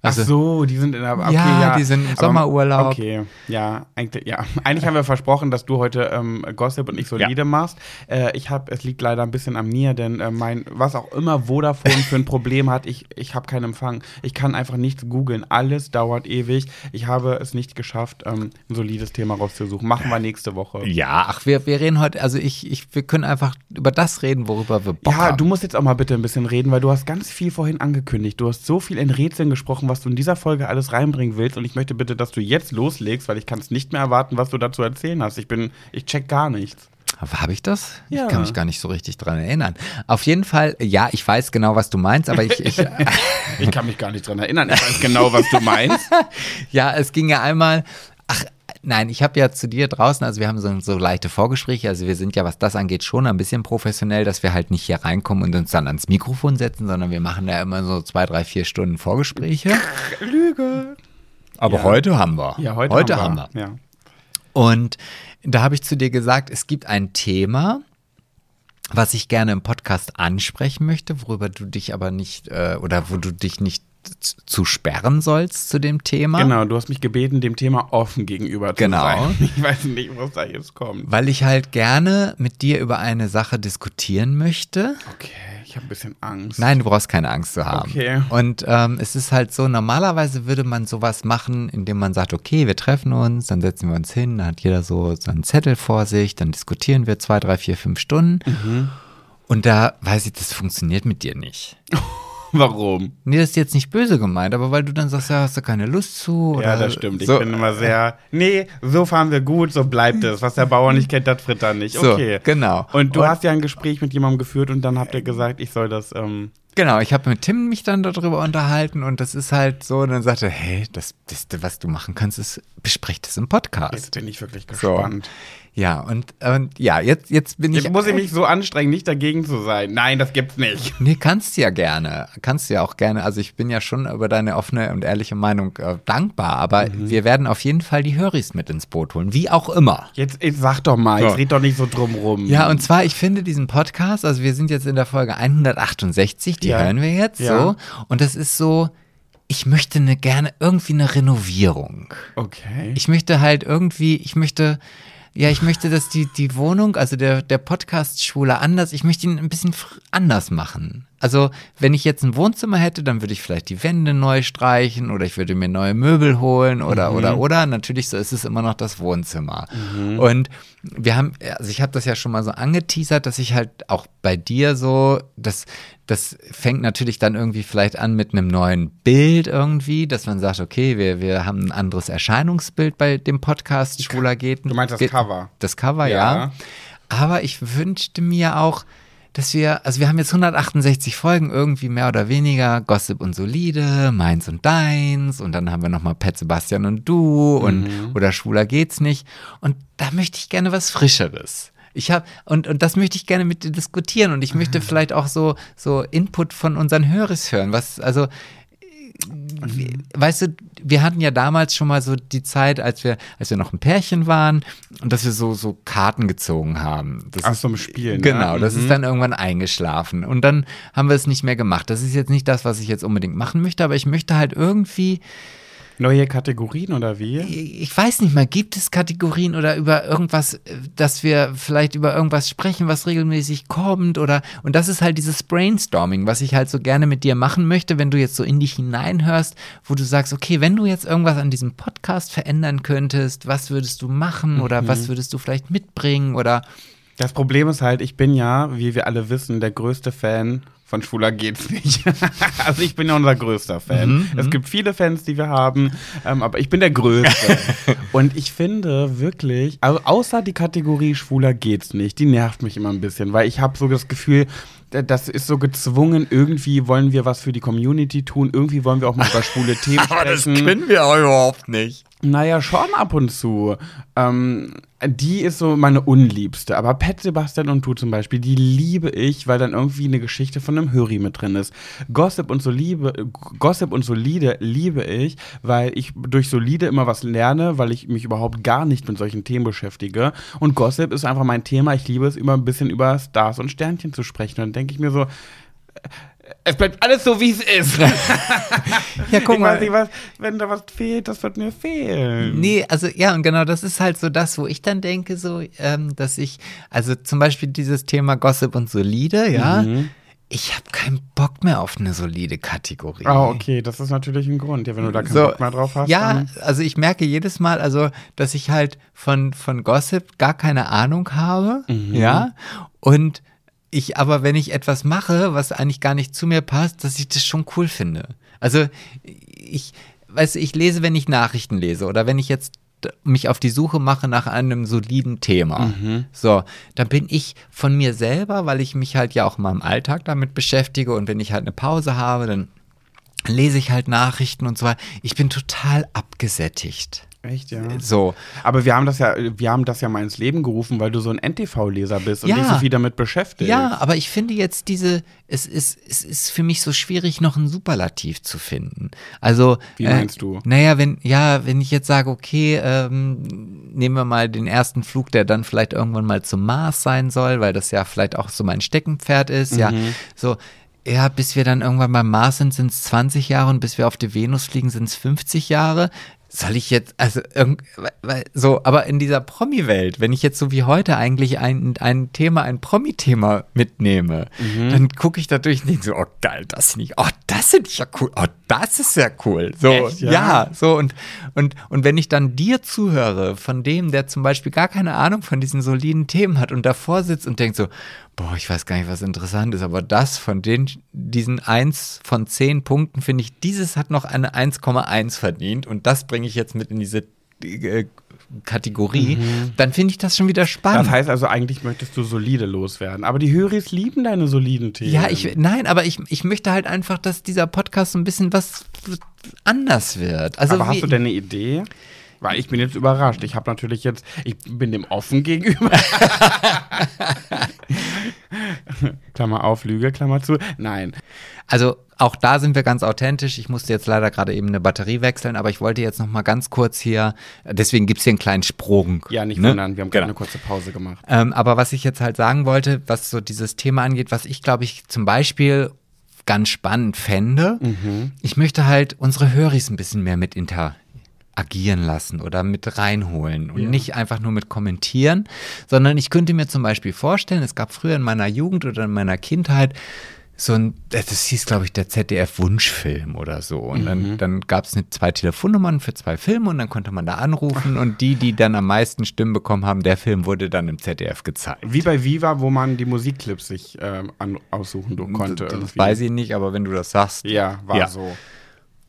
Also, Ach so, die sind in der okay, Ja, ja, die sind im Sommerurlaub. Okay, ja, eigentlich, ja. <laughs> Eigentlich haben wir versprochen, dass du heute ähm, Gossip und ich solide machst. Äh, ich habe, es liegt leider ein bisschen an mir, denn äh, mein, was auch immer Vodafone für ein Problem hat, ich, ich habe keinen Empfang. Ich kann einfach nichts googeln. Alles dauert ewig. Ich habe es nicht geschafft, ähm, ein solides Thema rauszusuchen. Machen wir nächste Woche. Ja, ach, wir, wir reden heute, also ich, ich, wir können einfach über das reden, worüber wir Bock Ja, haben. du musst jetzt auch mal bitte ein bisschen reden, weil du hast ganz viel vorhin angekündigt. Du hast so viel in Rätseln gesprochen, was du in dieser Folge alles reinbringen willst. Und ich möchte bitte, dass du jetzt loslegst, weil ich kann es nicht mehr erwarten, was du dazu erzählen hast. Ich bin, ich check gar nichts. Aber habe ich das? Ja. Ich kann mich gar nicht so richtig dran erinnern. Auf jeden Fall, ja, ich weiß genau, was du meinst, aber ich, ich <laughs> Ich kann mich gar nicht dran erinnern. Ich weiß genau, was du meinst. <laughs> ja, es ging ja einmal, ach, nein, ich habe ja zu dir draußen, also wir haben so, so leichte Vorgespräche, also wir sind ja, was das angeht, schon ein bisschen professionell, dass wir halt nicht hier reinkommen und uns dann ans Mikrofon setzen, sondern wir machen ja immer so zwei, drei, vier Stunden Vorgespräche. <laughs> Lüge. Aber Ja. heute haben wir. Ja, heute, heute haben haben wir. wir. Ja. Und da habe ich zu dir gesagt, es gibt ein Thema, was ich gerne im Podcast ansprechen möchte, worüber du dich aber nicht äh, oder wo du dich nicht zu sperren sollst zu dem Thema. Genau, du hast mich gebeten, dem Thema offen gegenüber zu Genau. sein. <laughs> Ich weiß nicht, was da jetzt kommt. Weil ich halt gerne mit dir über eine Sache diskutieren möchte. Okay, ich habe ein bisschen Angst. Nein, du brauchst keine Angst zu haben. Okay. Und ähm, es ist halt so, normalerweise würde man sowas machen, indem man sagt, okay, wir treffen uns, dann setzen wir uns hin, dann hat jeder so seinen Zettel vor sich, dann diskutieren wir zwei, drei, vier, fünf Stunden. Mhm. Und da weiß ich, das funktioniert mit dir nicht. <laughs> <laughs> Warum? Nee, das ist jetzt nicht böse gemeint, aber weil du dann sagst, ja, hast du keine Lust zu? Oder Ja, das stimmt. Ich so, bin immer sehr. Nee, so fahren wir gut, so bleibt es. Was der Bauer nicht kennt, das fritt er nicht. So, Okay. genau. Und du Und- hast ja ein Gespräch mit jemandem geführt und dann habt ihr gesagt, ich soll das. Ähm, Genau, ich habe mit Tim mich dann darüber unterhalten und das ist halt so, und dann sagte, er, hey, das Beste, was du machen kannst, ist, besprech das im Podcast. jetzt bin ich wirklich So. Ja, und, und ja, jetzt, jetzt bin ich. Jetzt muss ich mich so anstrengen, nicht dagegen zu sein. Nein, das gibt's nicht. Nee, kannst du ja gerne. Kannst du ja auch gerne. Also ich bin ja schon über deine offene und ehrliche Meinung äh, dankbar, aber Mhm. wir werden auf jeden Fall die Höris mit ins Boot holen, wie auch immer. Jetzt, jetzt sag doch mal, jetzt So. red doch nicht so drum rum. Ja, und zwar, ich finde diesen Podcast, also wir sind jetzt in der Folge 168, die Ja. hören wir jetzt Ja. so. Und das ist so, ich möchte eine gerne irgendwie eine Renovierung. Okay. Ich möchte halt irgendwie, ich möchte ja, ich möchte, dass die, die Wohnung, also der, der Podcast-Schwule anders, ich möchte ihn ein bisschen anders machen. Also, wenn ich jetzt ein Wohnzimmer hätte, dann würde ich vielleicht die Wände neu streichen oder ich würde mir neue Möbel holen oder, oder, oder. Natürlich, so ist es immer noch das Wohnzimmer. Und wir haben, also ich habe das ja schon mal so angeteasert, dass ich halt auch bei dir so, das, das fängt natürlich dann irgendwie vielleicht an mit einem neuen Bild irgendwie, dass man sagt, okay, wir, wir haben ein anderes Erscheinungsbild bei dem Podcast Schwuler geht. Du meinst das Cover? Das Cover, ja. Ja. Aber ich wünschte mir auch, dass wir, also wir haben jetzt 168 Folgen irgendwie mehr oder weniger, Gossip und Solide, Meins und Deins und dann haben wir nochmal Pet Sebastian und du und oder Schwuler geht's nicht. Und da möchte ich gerne was Frischeres. Ich habe und, und das möchte ich gerne mit dir diskutieren und ich möchte vielleicht auch so so Input von unseren Hörers hören. Was also weißt du, wir hatten ja damals schon mal so die Zeit, als wir, als wir noch ein Pärchen waren und dass wir so, so Karten gezogen haben. Das Ach, so im Spiel, ne? Genau, das Mhm. ist dann irgendwann eingeschlafen. Und dann haben wir es nicht mehr gemacht. Das ist jetzt nicht das, was ich jetzt unbedingt machen möchte, aber ich möchte halt irgendwie, Neue Kategorien oder wie? ich weiß nicht mal, gibt es Kategorien oder über irgendwas, dass wir vielleicht über irgendwas sprechen, was regelmäßig kommt oder und das ist halt dieses Brainstorming, was ich halt so gerne mit dir machen möchte, wenn du jetzt so in dich hineinhörst, wo du sagst, okay, wenn du jetzt irgendwas an diesem Podcast verändern könntest, was würdest du machen oder was würdest du vielleicht mitbringen oder Das Problem ist halt, ich bin ja, wie wir alle wissen, der größte Fan von Schwuler geht's nicht. <laughs> also ich bin ja unser größter Fan. es gibt viele Fans, die wir haben, ähm, aber ich bin der größte. <laughs> Und ich finde wirklich, also außer die Kategorie Schwuler geht's nicht, die nervt mich immer ein bisschen, weil ich habe so das Gefühl, das ist so gezwungen, irgendwie wollen wir was für die Community tun, irgendwie wollen wir auch mal über schwule Themen <laughs> sprechen. wir auch überhaupt nicht. Naja, schon ab und zu. Ähm, die ist so meine unliebste. Aber Pet Sebastian und du zum Beispiel, die liebe ich, weil dann irgendwie eine Geschichte von einem Höri mit drin ist. Gossip und, Solibe, Gossip und Solide liebe ich, weil ich durch Solide immer was lerne, weil ich mich überhaupt gar nicht mit solchen Themen beschäftige. Und Gossip ist einfach mein Thema. Ich liebe es, immer ein bisschen über Stars und Sternchen zu sprechen. Und dann denke ich mir so, es bleibt alles so, wie es ist. Ja, <laughs> guck ich mal. weiß nicht, was, wenn da was fehlt, das wird mir fehlen. Nee, also ja, und genau, das ist halt so das, wo ich dann denke, so, ähm, dass ich, also zum Beispiel dieses Thema Gossip und solide, ja, Mhm. ich habe keinen Bock mehr auf eine solide Kategorie. Ah, okay, das ist natürlich ein Grund. Ja, wenn du da keinen So, Bock mehr drauf hast. ja, also ich merke jedes Mal, also, dass ich halt von, von Gossip gar keine Ahnung habe, Mhm. ja, und ich aber, wenn ich etwas mache, was eigentlich gar nicht zu mir passt, dass ich das schon cool finde. Also ich, weißt du, ich lese, wenn ich Nachrichten lese oder wenn ich jetzt mich auf die Suche mache nach einem soliden Thema. Mhm. So, dann bin ich von mir selber, weil ich mich halt ja auch mal im Alltag damit beschäftige und wenn ich halt eine Pause habe, dann lese ich halt Nachrichten und so weiter. Ich bin total abgesättigt. Echt, ja. So. Aber wir haben das ja, wir haben das ja mal ins Leben gerufen, weil du so ein NTV-Leser bist und Ja. dich so viel damit beschäftigst. Ja, aber ich finde jetzt diese, es ist, es ist für mich so schwierig, noch ein Superlativ zu finden. Also. Wie meinst du? Naja, wenn, ja, wenn ich jetzt sage, okay, ähm, nehmen wir mal den ersten Flug, der dann vielleicht irgendwann mal zum Mars sein soll, weil das ja vielleicht auch so mein Steckenpferd ist, ja. Mhm. So. Ja, bis wir dann irgendwann beim Mars sind, sind es 20 Jahre und bis wir auf die Venus fliegen, sind es 50 Jahre. Soll ich jetzt, also so, aber in dieser Promi-Welt, wenn ich jetzt so wie heute eigentlich ein, ein Thema, ein Promi-Thema mitnehme, Mhm. dann gucke ich da durch und denke so, oh geil, das ich, oh, das finde ich ja cool, oh, das ist ja cool. So, Echt, ja? ja? so und, und, und wenn ich dann dir zuhöre, von dem, der zum Beispiel gar keine Ahnung von diesen soliden Themen hat und davor sitzt und denkt so, boah, ich weiß gar nicht, was interessant ist, aber das von den, diesen eins von zehn Punkten finde ich, dieses hat noch eine 1,1 verdient und das bringe ich jetzt mit in diese äh, Kategorie, dann finde ich das schon wieder spannend. Das heißt also, eigentlich möchtest du solide loswerden. Aber die Höris lieben deine soliden Themen. Ja, ich, nein, aber ich, ich möchte halt einfach, dass dieser Podcast so ein bisschen was anders wird. Also Aber wie, hast du denn eine Idee? Weil ich bin jetzt überrascht. Ich habe natürlich jetzt, ich bin dem offen <laughs> gegenüber. Klammer auf, Lüge, Klammer zu. Nein. Also auch da sind wir ganz authentisch. Ich musste jetzt leider gerade eben eine Batterie wechseln, aber ich wollte jetzt noch mal ganz kurz hier, deswegen gibt es hier einen kleinen Sprung. Ja, nicht ne? wundern, wir haben gerade Genau. eine kurze Pause gemacht. Ähm, aber was ich jetzt halt sagen wollte, was so dieses Thema angeht, was ich glaube ich zum Beispiel ganz spannend fände, Mhm. ich möchte halt unsere Höris ein bisschen mehr mit inter agieren lassen oder mit reinholen und ja. nicht einfach nur mit kommentieren, sondern ich könnte mir zum Beispiel vorstellen, es gab früher in meiner Jugend oder in meiner Kindheit so ein, das hieß, glaube ich, der ZDF-Wunschfilm oder so. Und dann, mhm. dann gab es zwei Telefonnummern für zwei Filme und dann konnte man da anrufen und die, die dann am meisten Stimmen bekommen haben, der Film wurde dann im ZDF gezeigt. Wie bei Viva, wo man die Musikclips sich äh, an, aussuchen konnte. Das, das weiß ich nicht, aber wenn du das sagst. Ja, war ja. so.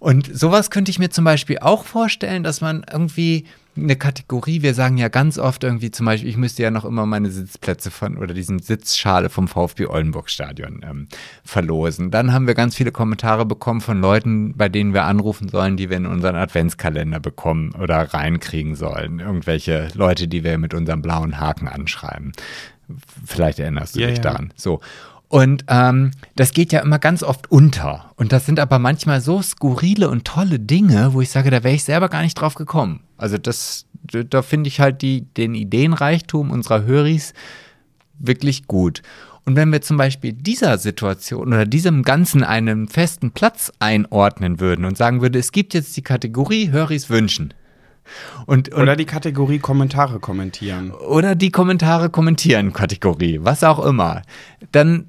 Und sowas könnte ich mir zum Beispiel auch vorstellen, dass man irgendwie eine Kategorie, wir sagen ja ganz oft irgendwie zum Beispiel, ich müsste ja noch immer meine Sitzplätze von oder diesen Sitzschale vom VfB Oldenburg Stadion ähm, verlosen. Dann haben wir ganz viele Kommentare bekommen von Leuten, bei denen wir anrufen sollen, die wir in unseren Adventskalender bekommen oder reinkriegen sollen. Irgendwelche Leute, die wir mit unserem blauen Haken anschreiben. Vielleicht erinnerst du ja, dich ja. daran. So. Und ähm, das geht ja immer ganz oft unter. Und das sind aber manchmal so skurrile und tolle Dinge, wo ich sage, da wäre ich selber gar nicht drauf gekommen. Also das, da finde ich halt die, den Ideenreichtum unserer Höris wirklich gut. Und wenn wir zum Beispiel dieser Situation oder diesem Ganzen einen festen Platz einordnen würden und sagen würde, es gibt jetzt die Kategorie Höris wünschen. Und, und, oder die Kategorie Kommentare kommentieren. Oder die Kommentare kommentieren Kategorie, was auch immer. Dann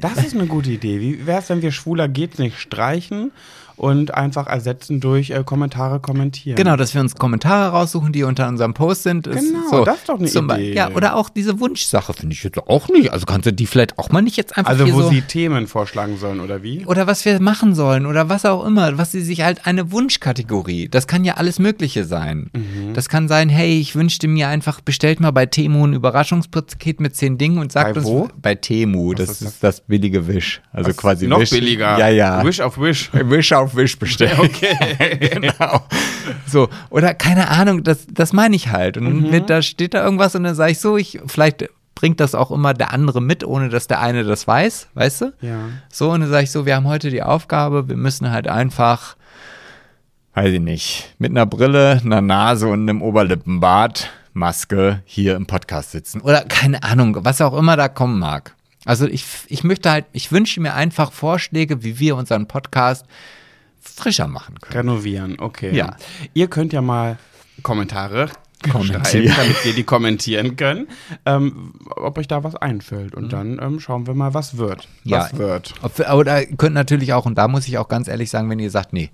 das ist eine gute Idee. Wie wäre es, wenn wir schwuler geht nicht streichen und einfach ersetzen durch äh, Kommentare kommentieren. Genau, dass wir uns Kommentare raussuchen, die unter unserem Post sind. Ist genau, so, das ist doch eine zum, Idee. Ja, oder auch diese Wunschsache finde ich jetzt auch nicht. Also kannst du die vielleicht auch mal nicht jetzt einfach Also wo so sie Themen vorschlagen sollen oder wie? Oder was wir machen sollen oder was auch immer, was sie sich halt eine Wunschkategorie. Das kann ja alles Mögliche sein. Mhm. Das kann sein, hey, ich wünschte mir einfach, bestellt mal bei Temu ein Überraschungspaket mit zehn Dingen und sagt bei uns wo? bei Temu, das ist, das? ist das billige Wish. Also was quasi noch Wish. billiger. Ja, ja. Wish auf Wish. <laughs> Wish auf Wish bestellen. Okay. <laughs> genau. So, oder keine Ahnung, das, das meine ich halt. Und mhm. mit, da steht da irgendwas und dann sage ich so, ich, vielleicht bringt das auch immer der andere mit, ohne dass der eine das weiß, weißt du? Ja. So, und dann sage ich so, wir haben heute die Aufgabe, wir müssen halt einfach, weiß ich nicht, mit einer Brille, einer Nase und einem Oberlippenbart, Maske hier im Podcast sitzen. Oder keine Ahnung, was auch immer da kommen mag. Also ich, ich möchte halt, ich wünsche mir einfach Vorschläge, wie wir unseren Podcast frischer machen können. Renovieren, okay. Ja. Ihr könnt ja mal Kommentare <laughs> schreiben, damit wir die kommentieren können, ähm, ob euch da was einfällt. Und mhm. dann ähm, schauen wir mal, was wird. Was ja, wird. Oder ihr könnt natürlich auch, und da muss ich auch ganz ehrlich sagen, wenn ihr sagt, nee,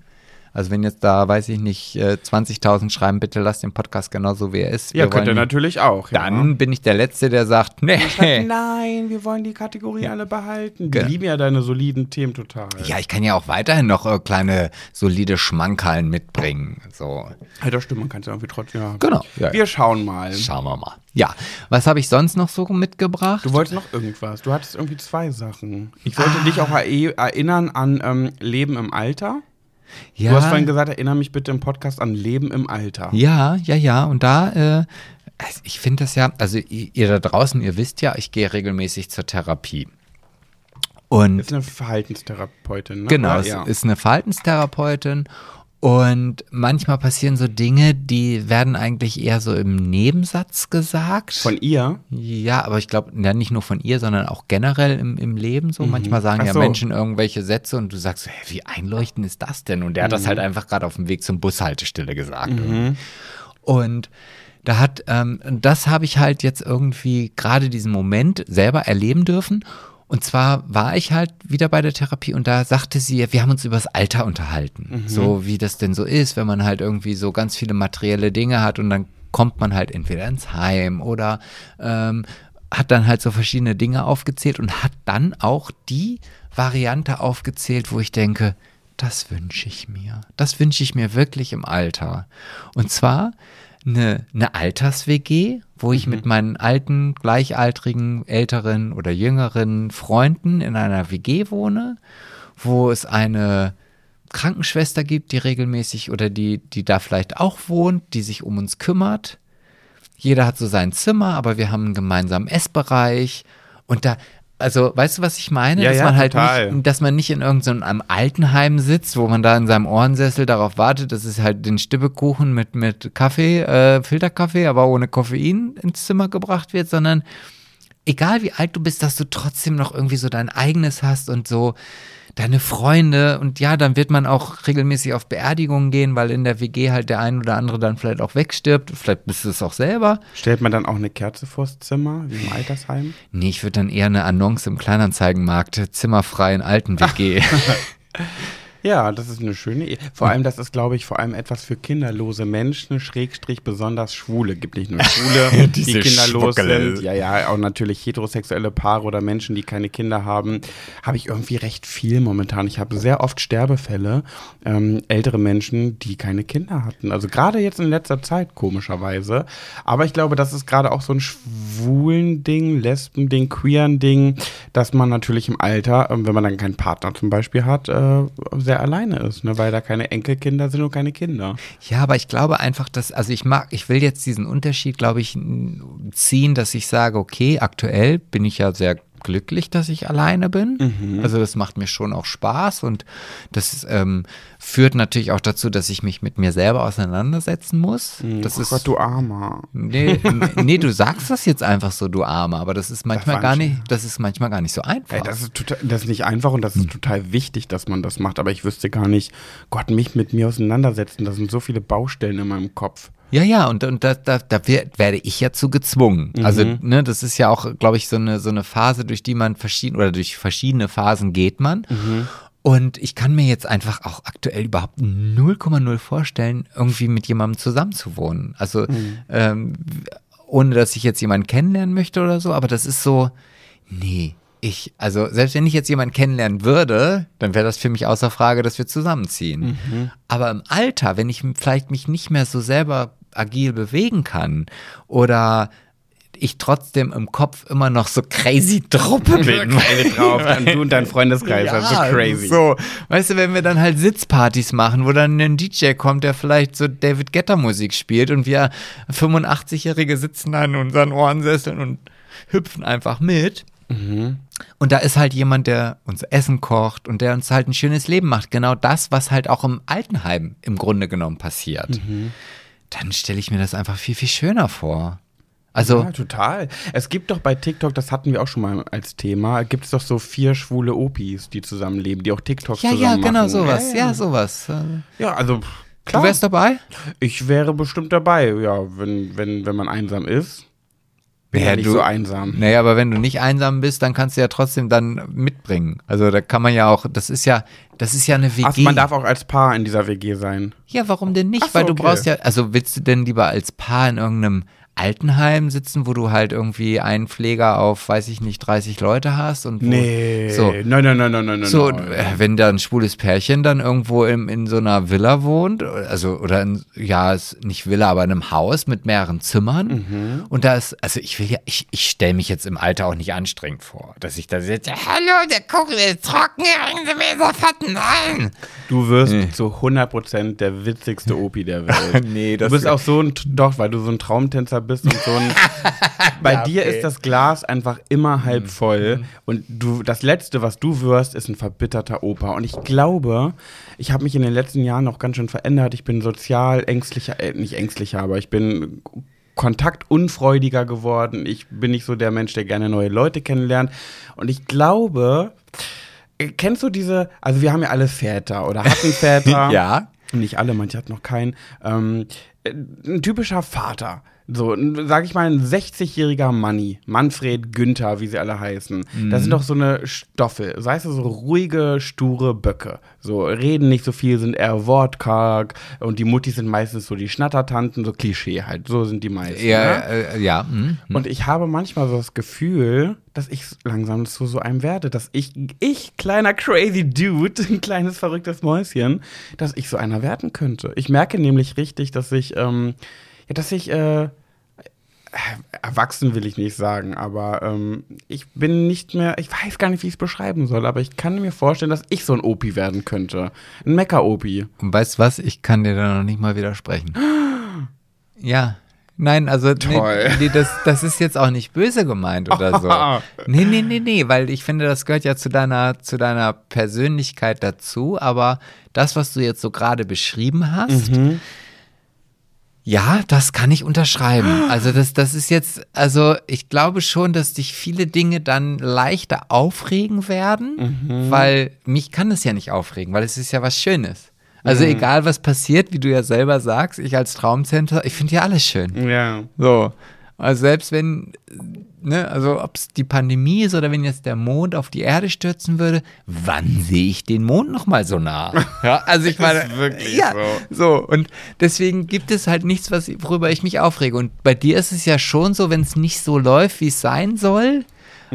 also wenn jetzt da, weiß ich nicht, 20.000 äh, schreiben, bitte lasst den Podcast genauso wie er ist. Ja, könnt ihr natürlich auch. Ja. Dann bin ich der Letzte, der sagt, nee. Sagt, <laughs> nein, wir wollen die Kategorie ja. alle behalten. Die lieben ja deine soliden Themen total. Ja, ich kann ja auch weiterhin noch äh, kleine, solide Schmankerln mitbringen. So. Ja, das stimmt, man kann es ja irgendwie trotzdem. Ja. Genau. Ja, wir schauen mal. Schauen wir mal. Ja, was habe ich sonst noch so mitgebracht? Du wolltest noch irgendwas. Du hattest irgendwie zwei Sachen. Ich wollte ah. dich auch erinnern an ähm, Leben im Alter. Ja. Du hast vorhin gesagt, erinnere mich bitte im Podcast an Leben im Alter. Ja, ja, ja. Und da, äh, ich finde das ja, also ihr da draußen, ihr wisst ja, ich gehe regelmäßig zur Therapie. Und ist eine Verhaltenstherapeutin, ne? Genau, es ja. ist eine Verhaltenstherapeutin und manchmal passieren so Dinge, die werden eigentlich eher so im Nebensatz gesagt. Von ihr? Ja, aber ich glaube, ja, nicht nur von ihr, sondern auch generell im, im Leben so. Mhm. Manchmal sagen so. ja Menschen irgendwelche Sätze und du sagst, hey, wie einleuchtend ist das denn? Und der mhm. hat das mhm. halt einfach gerade auf dem Weg zum Bushaltestelle gesagt. Mhm. Und da hat, ähm, das habe ich halt jetzt irgendwie gerade diesen Moment selber erleben dürfen. Und zwar war ich halt wieder bei der Therapie und da sagte sie, wir haben uns über das Alter unterhalten. Mhm. So wie das denn so ist, wenn man halt irgendwie so ganz viele materielle Dinge hat und dann kommt man halt entweder ins Heim oder ähm, hat dann halt so verschiedene Dinge aufgezählt und hat dann auch die Variante aufgezählt, wo ich denke, das wünsche ich mir. Das wünsche ich mir wirklich im Alter. Und zwar eine, eine Alters-WG, wo ich mhm. mit meinen alten, gleichaltrigen, älteren oder jüngeren Freunden in einer WG wohne, wo es eine Krankenschwester gibt, die regelmäßig oder die, die da vielleicht auch wohnt, die sich um uns kümmert. Jeder hat so sein Zimmer, aber wir haben einen gemeinsamen Essbereich. Und da, also, weißt du, was ich meine? Ja, dass ja, man halt total. nicht, dass man nicht in irgendeinem Altenheim sitzt, wo man da in seinem Ohrensessel darauf wartet, dass es halt den Stippekuchen mit, mit Kaffee, äh, Filterkaffee, aber ohne Koffein ins Zimmer gebracht wird, sondern egal wie alt du bist, dass du trotzdem noch irgendwie so dein eigenes hast und so deine Freunde und ja, dann wird man auch regelmäßig auf Beerdigungen gehen, weil in der WG halt der ein oder andere dann vielleicht auch wegstirbt. Vielleicht bist du es auch selber. Stellt man dann auch eine Kerze vors Zimmer, wie im Altersheim? Nee, ich würde dann eher eine Annonce im Kleinanzeigenmarkt, zimmerfrei in alten WG. <laughs> Ja, das ist eine schöne Idee. Vor allem, das ist, glaube ich, vor allem etwas für kinderlose Menschen, Schrägstrich besonders Schwule. Gibt nicht nur Schwule, <laughs> die kinderlos Schmuckel. sind. Ja, ja, auch natürlich heterosexuelle Paare oder Menschen, die keine Kinder haben. Habe ich irgendwie recht viel momentan. Ich habe sehr oft Sterbefälle, ähm, ältere Menschen, die keine Kinder hatten. Also gerade jetzt in letzter Zeit, komischerweise. Aber ich glaube, das ist gerade auch so ein schwulen Ding, Lesben-Ding, queeren Ding, dass man natürlich im Alter, ähm, wenn man dann keinen Partner zum Beispiel hat, äh, sehr alleine ist, ne? weil da keine Enkelkinder sind und keine Kinder. Ja, aber ich glaube einfach, dass, also ich mag, ich will jetzt diesen Unterschied, glaube ich, ziehen, dass ich sage, okay, aktuell bin ich ja sehr glücklich, dass ich alleine bin. Mhm. Also das macht mir schon auch Spaß und das ähm, führt natürlich auch dazu, dass ich mich mit mir selber auseinandersetzen muss. Das oh ist Gott, du Armer. Nee, nee, du sagst das jetzt einfach so, du Armer, aber das ist manchmal war gar nicht, das ist manchmal gar nicht so einfach. Ey, das ist total, das ist nicht einfach und das ist total wichtig, dass man das macht. Aber ich wüsste gar nicht, Gott, mich mit mir auseinandersetzen. Da sind so viele Baustellen in meinem Kopf. Ja, ja, und, und da, da, da wer- werde ich ja zu gezwungen. Also, ne, das ist ja auch, glaube ich, so eine, so eine Phase, durch die man verschieden oder durch verschiedene Phasen geht man. Und ich kann mir jetzt einfach auch aktuell überhaupt 0,0 vorstellen, irgendwie mit jemandem zusammenzuwohnen. Also, ähm, ohne dass ich jetzt jemanden kennenlernen möchte oder so, aber das ist so, nee. Ich, also selbst wenn ich jetzt jemanden kennenlernen würde, dann wäre das für mich außer Frage, dass wir zusammenziehen. Aber im Alter, wenn ich vielleicht mich nicht mehr so selber agil bewegen kann oder ich trotzdem im Kopf immer noch so crazy Truppe bin. Geil drauf. <laughs> Und du und dein Freundeskreis, ja, so crazy. So, weißt du, wenn wir dann halt Sitzpartys machen, wo dann ein DJ kommt, der vielleicht so David Guetta Musik spielt und wir 85-Jährige sitzen da in unseren Ohrensesseln und hüpfen einfach mit. Und da ist halt jemand, der uns Essen kocht und der uns halt ein schönes Leben macht. Genau das, was halt auch im Altenheim im Grunde genommen passiert. Dann stelle ich mir das einfach viel, viel schöner vor. Also, Ja, total. Es gibt doch bei TikTok, das hatten wir auch schon mal als Thema, gibt es doch so vier schwule Opis, die zusammenleben, die auch TikToks ja, zusammen ja, machen. genau sowas. Ja, Ja, ja. sowas. Ja also klar. Du wärst dabei? ich wäre bestimmt dabei, ja, wenn, wenn, wenn man einsam ist. Wäre Ja, nicht du- so einsam. Naja, aber wenn du nicht einsam bist, dann kannst du ja trotzdem dann mitbringen. Also da kann man ja auch, das ist ja, das ist ja eine WG. Ach, man darf auch als Paar in dieser WG sein. ja, warum denn nicht? So, Weil du okay. brauchst ja, also willst du denn lieber als Paar in irgendeinem Altenheim sitzen, wo du halt irgendwie einen Pfleger auf, weiß ich nicht, 30 Leute hast und wo, Nee. so, Nein, nein, nein, nein, nein, so, nein. äh, wenn da ein schwules Pärchen dann irgendwo im, in so einer Villa wohnt, also, oder in, ja, ist nicht Villa, aber in einem Haus mit mehreren Zimmern. Mhm. Und da ist, also ich will ja, ich, ich stelle mich jetzt im Alter auch nicht anstrengend vor, dass ich da sitze, hallo, der Kuchen ist trocken, bringen Sie mir Safatten ein. Du wirst Nee. zu 100% der witzigste Opi der Welt. <laughs> Nee, du das bist wär- auch so ein, doch, weil du so ein Traumtänzer bist und so ein, <laughs> bei Ja, dir okay. Mhm. ist das Glas einfach immer halb voll und du, das Letzte, was du wirst, ist ein verbitterter Opa und ich glaube, ich habe mich in den letzten Jahren auch ganz schön verändert, ich bin sozial ängstlicher, äh, nicht ängstlicher, aber ich bin kontaktunfreudiger geworden, ich bin nicht so der Mensch, der gerne neue Leute kennenlernt und ich glaube, äh, Kennst du diese, also wir haben ja alle Väter oder hatten <laughs> Väter. Ja. Nicht alle, manche hatten noch keinen. Ähm, äh, ein typischer Vater. So, sag ich mal, ein 60-jähriger Manni, Manfred, Günther, wie sie alle heißen. Das sind doch so eine Stoffe, weißt du, so ruhige, sture Böcke. So, reden nicht so viel, sind eher wortkarg und die Muttis sind meistens so die Schnattertanten, so Klischee halt. So sind die meisten. Ja, ne? äh, ja. hm. Und ich habe manchmal so das Gefühl, dass ich langsam zu so einem werde, dass ich, ich, kleiner crazy Dude, <laughs> ein kleines verrücktes Mäuschen, dass ich so einer werden könnte. Ich merke nämlich richtig, dass ich, ähm, ja, dass ich, äh, erwachsen will ich nicht sagen, aber ähm, ich bin nicht mehr, ich weiß gar nicht, wie ich es beschreiben soll, aber ich kann mir vorstellen, dass ich so ein Opi werden könnte. Ein Mecker-Opi. Und weißt du was? Ich kann dir da noch nicht mal widersprechen. <gasps> Ja. Nein, also Toll. Nee, nee, das, das ist jetzt auch nicht böse gemeint oder so. <laughs> Nee, nee, nee, nee, weil ich finde, das gehört ja zu deiner, zu deiner Persönlichkeit dazu, aber das, was du jetzt so gerade beschrieben hast, Ja, das kann ich unterschreiben. Also das, das ist jetzt, also ich glaube schon, dass dich viele Dinge dann leichter aufregen werden, Mhm. weil mich kann es ja nicht aufregen, weil es ist ja was Schönes. Mhm. Also egal was passiert, wie du ja selber sagst, ich als Traumcenter, ich finde ja alles schön. Ja. So. Also selbst wenn, ne, also ob es die Pandemie ist oder wenn jetzt der Mond auf die Erde stürzen würde, wann sehe ich den Mond noch mal so nah? <laughs> Ja, also ich meine, ist wirklich ja, so. so. Und deswegen gibt es halt nichts, was, worüber ich mich aufrege. Und bei dir ist es ja schon so, wenn es nicht so läuft, wie es sein soll,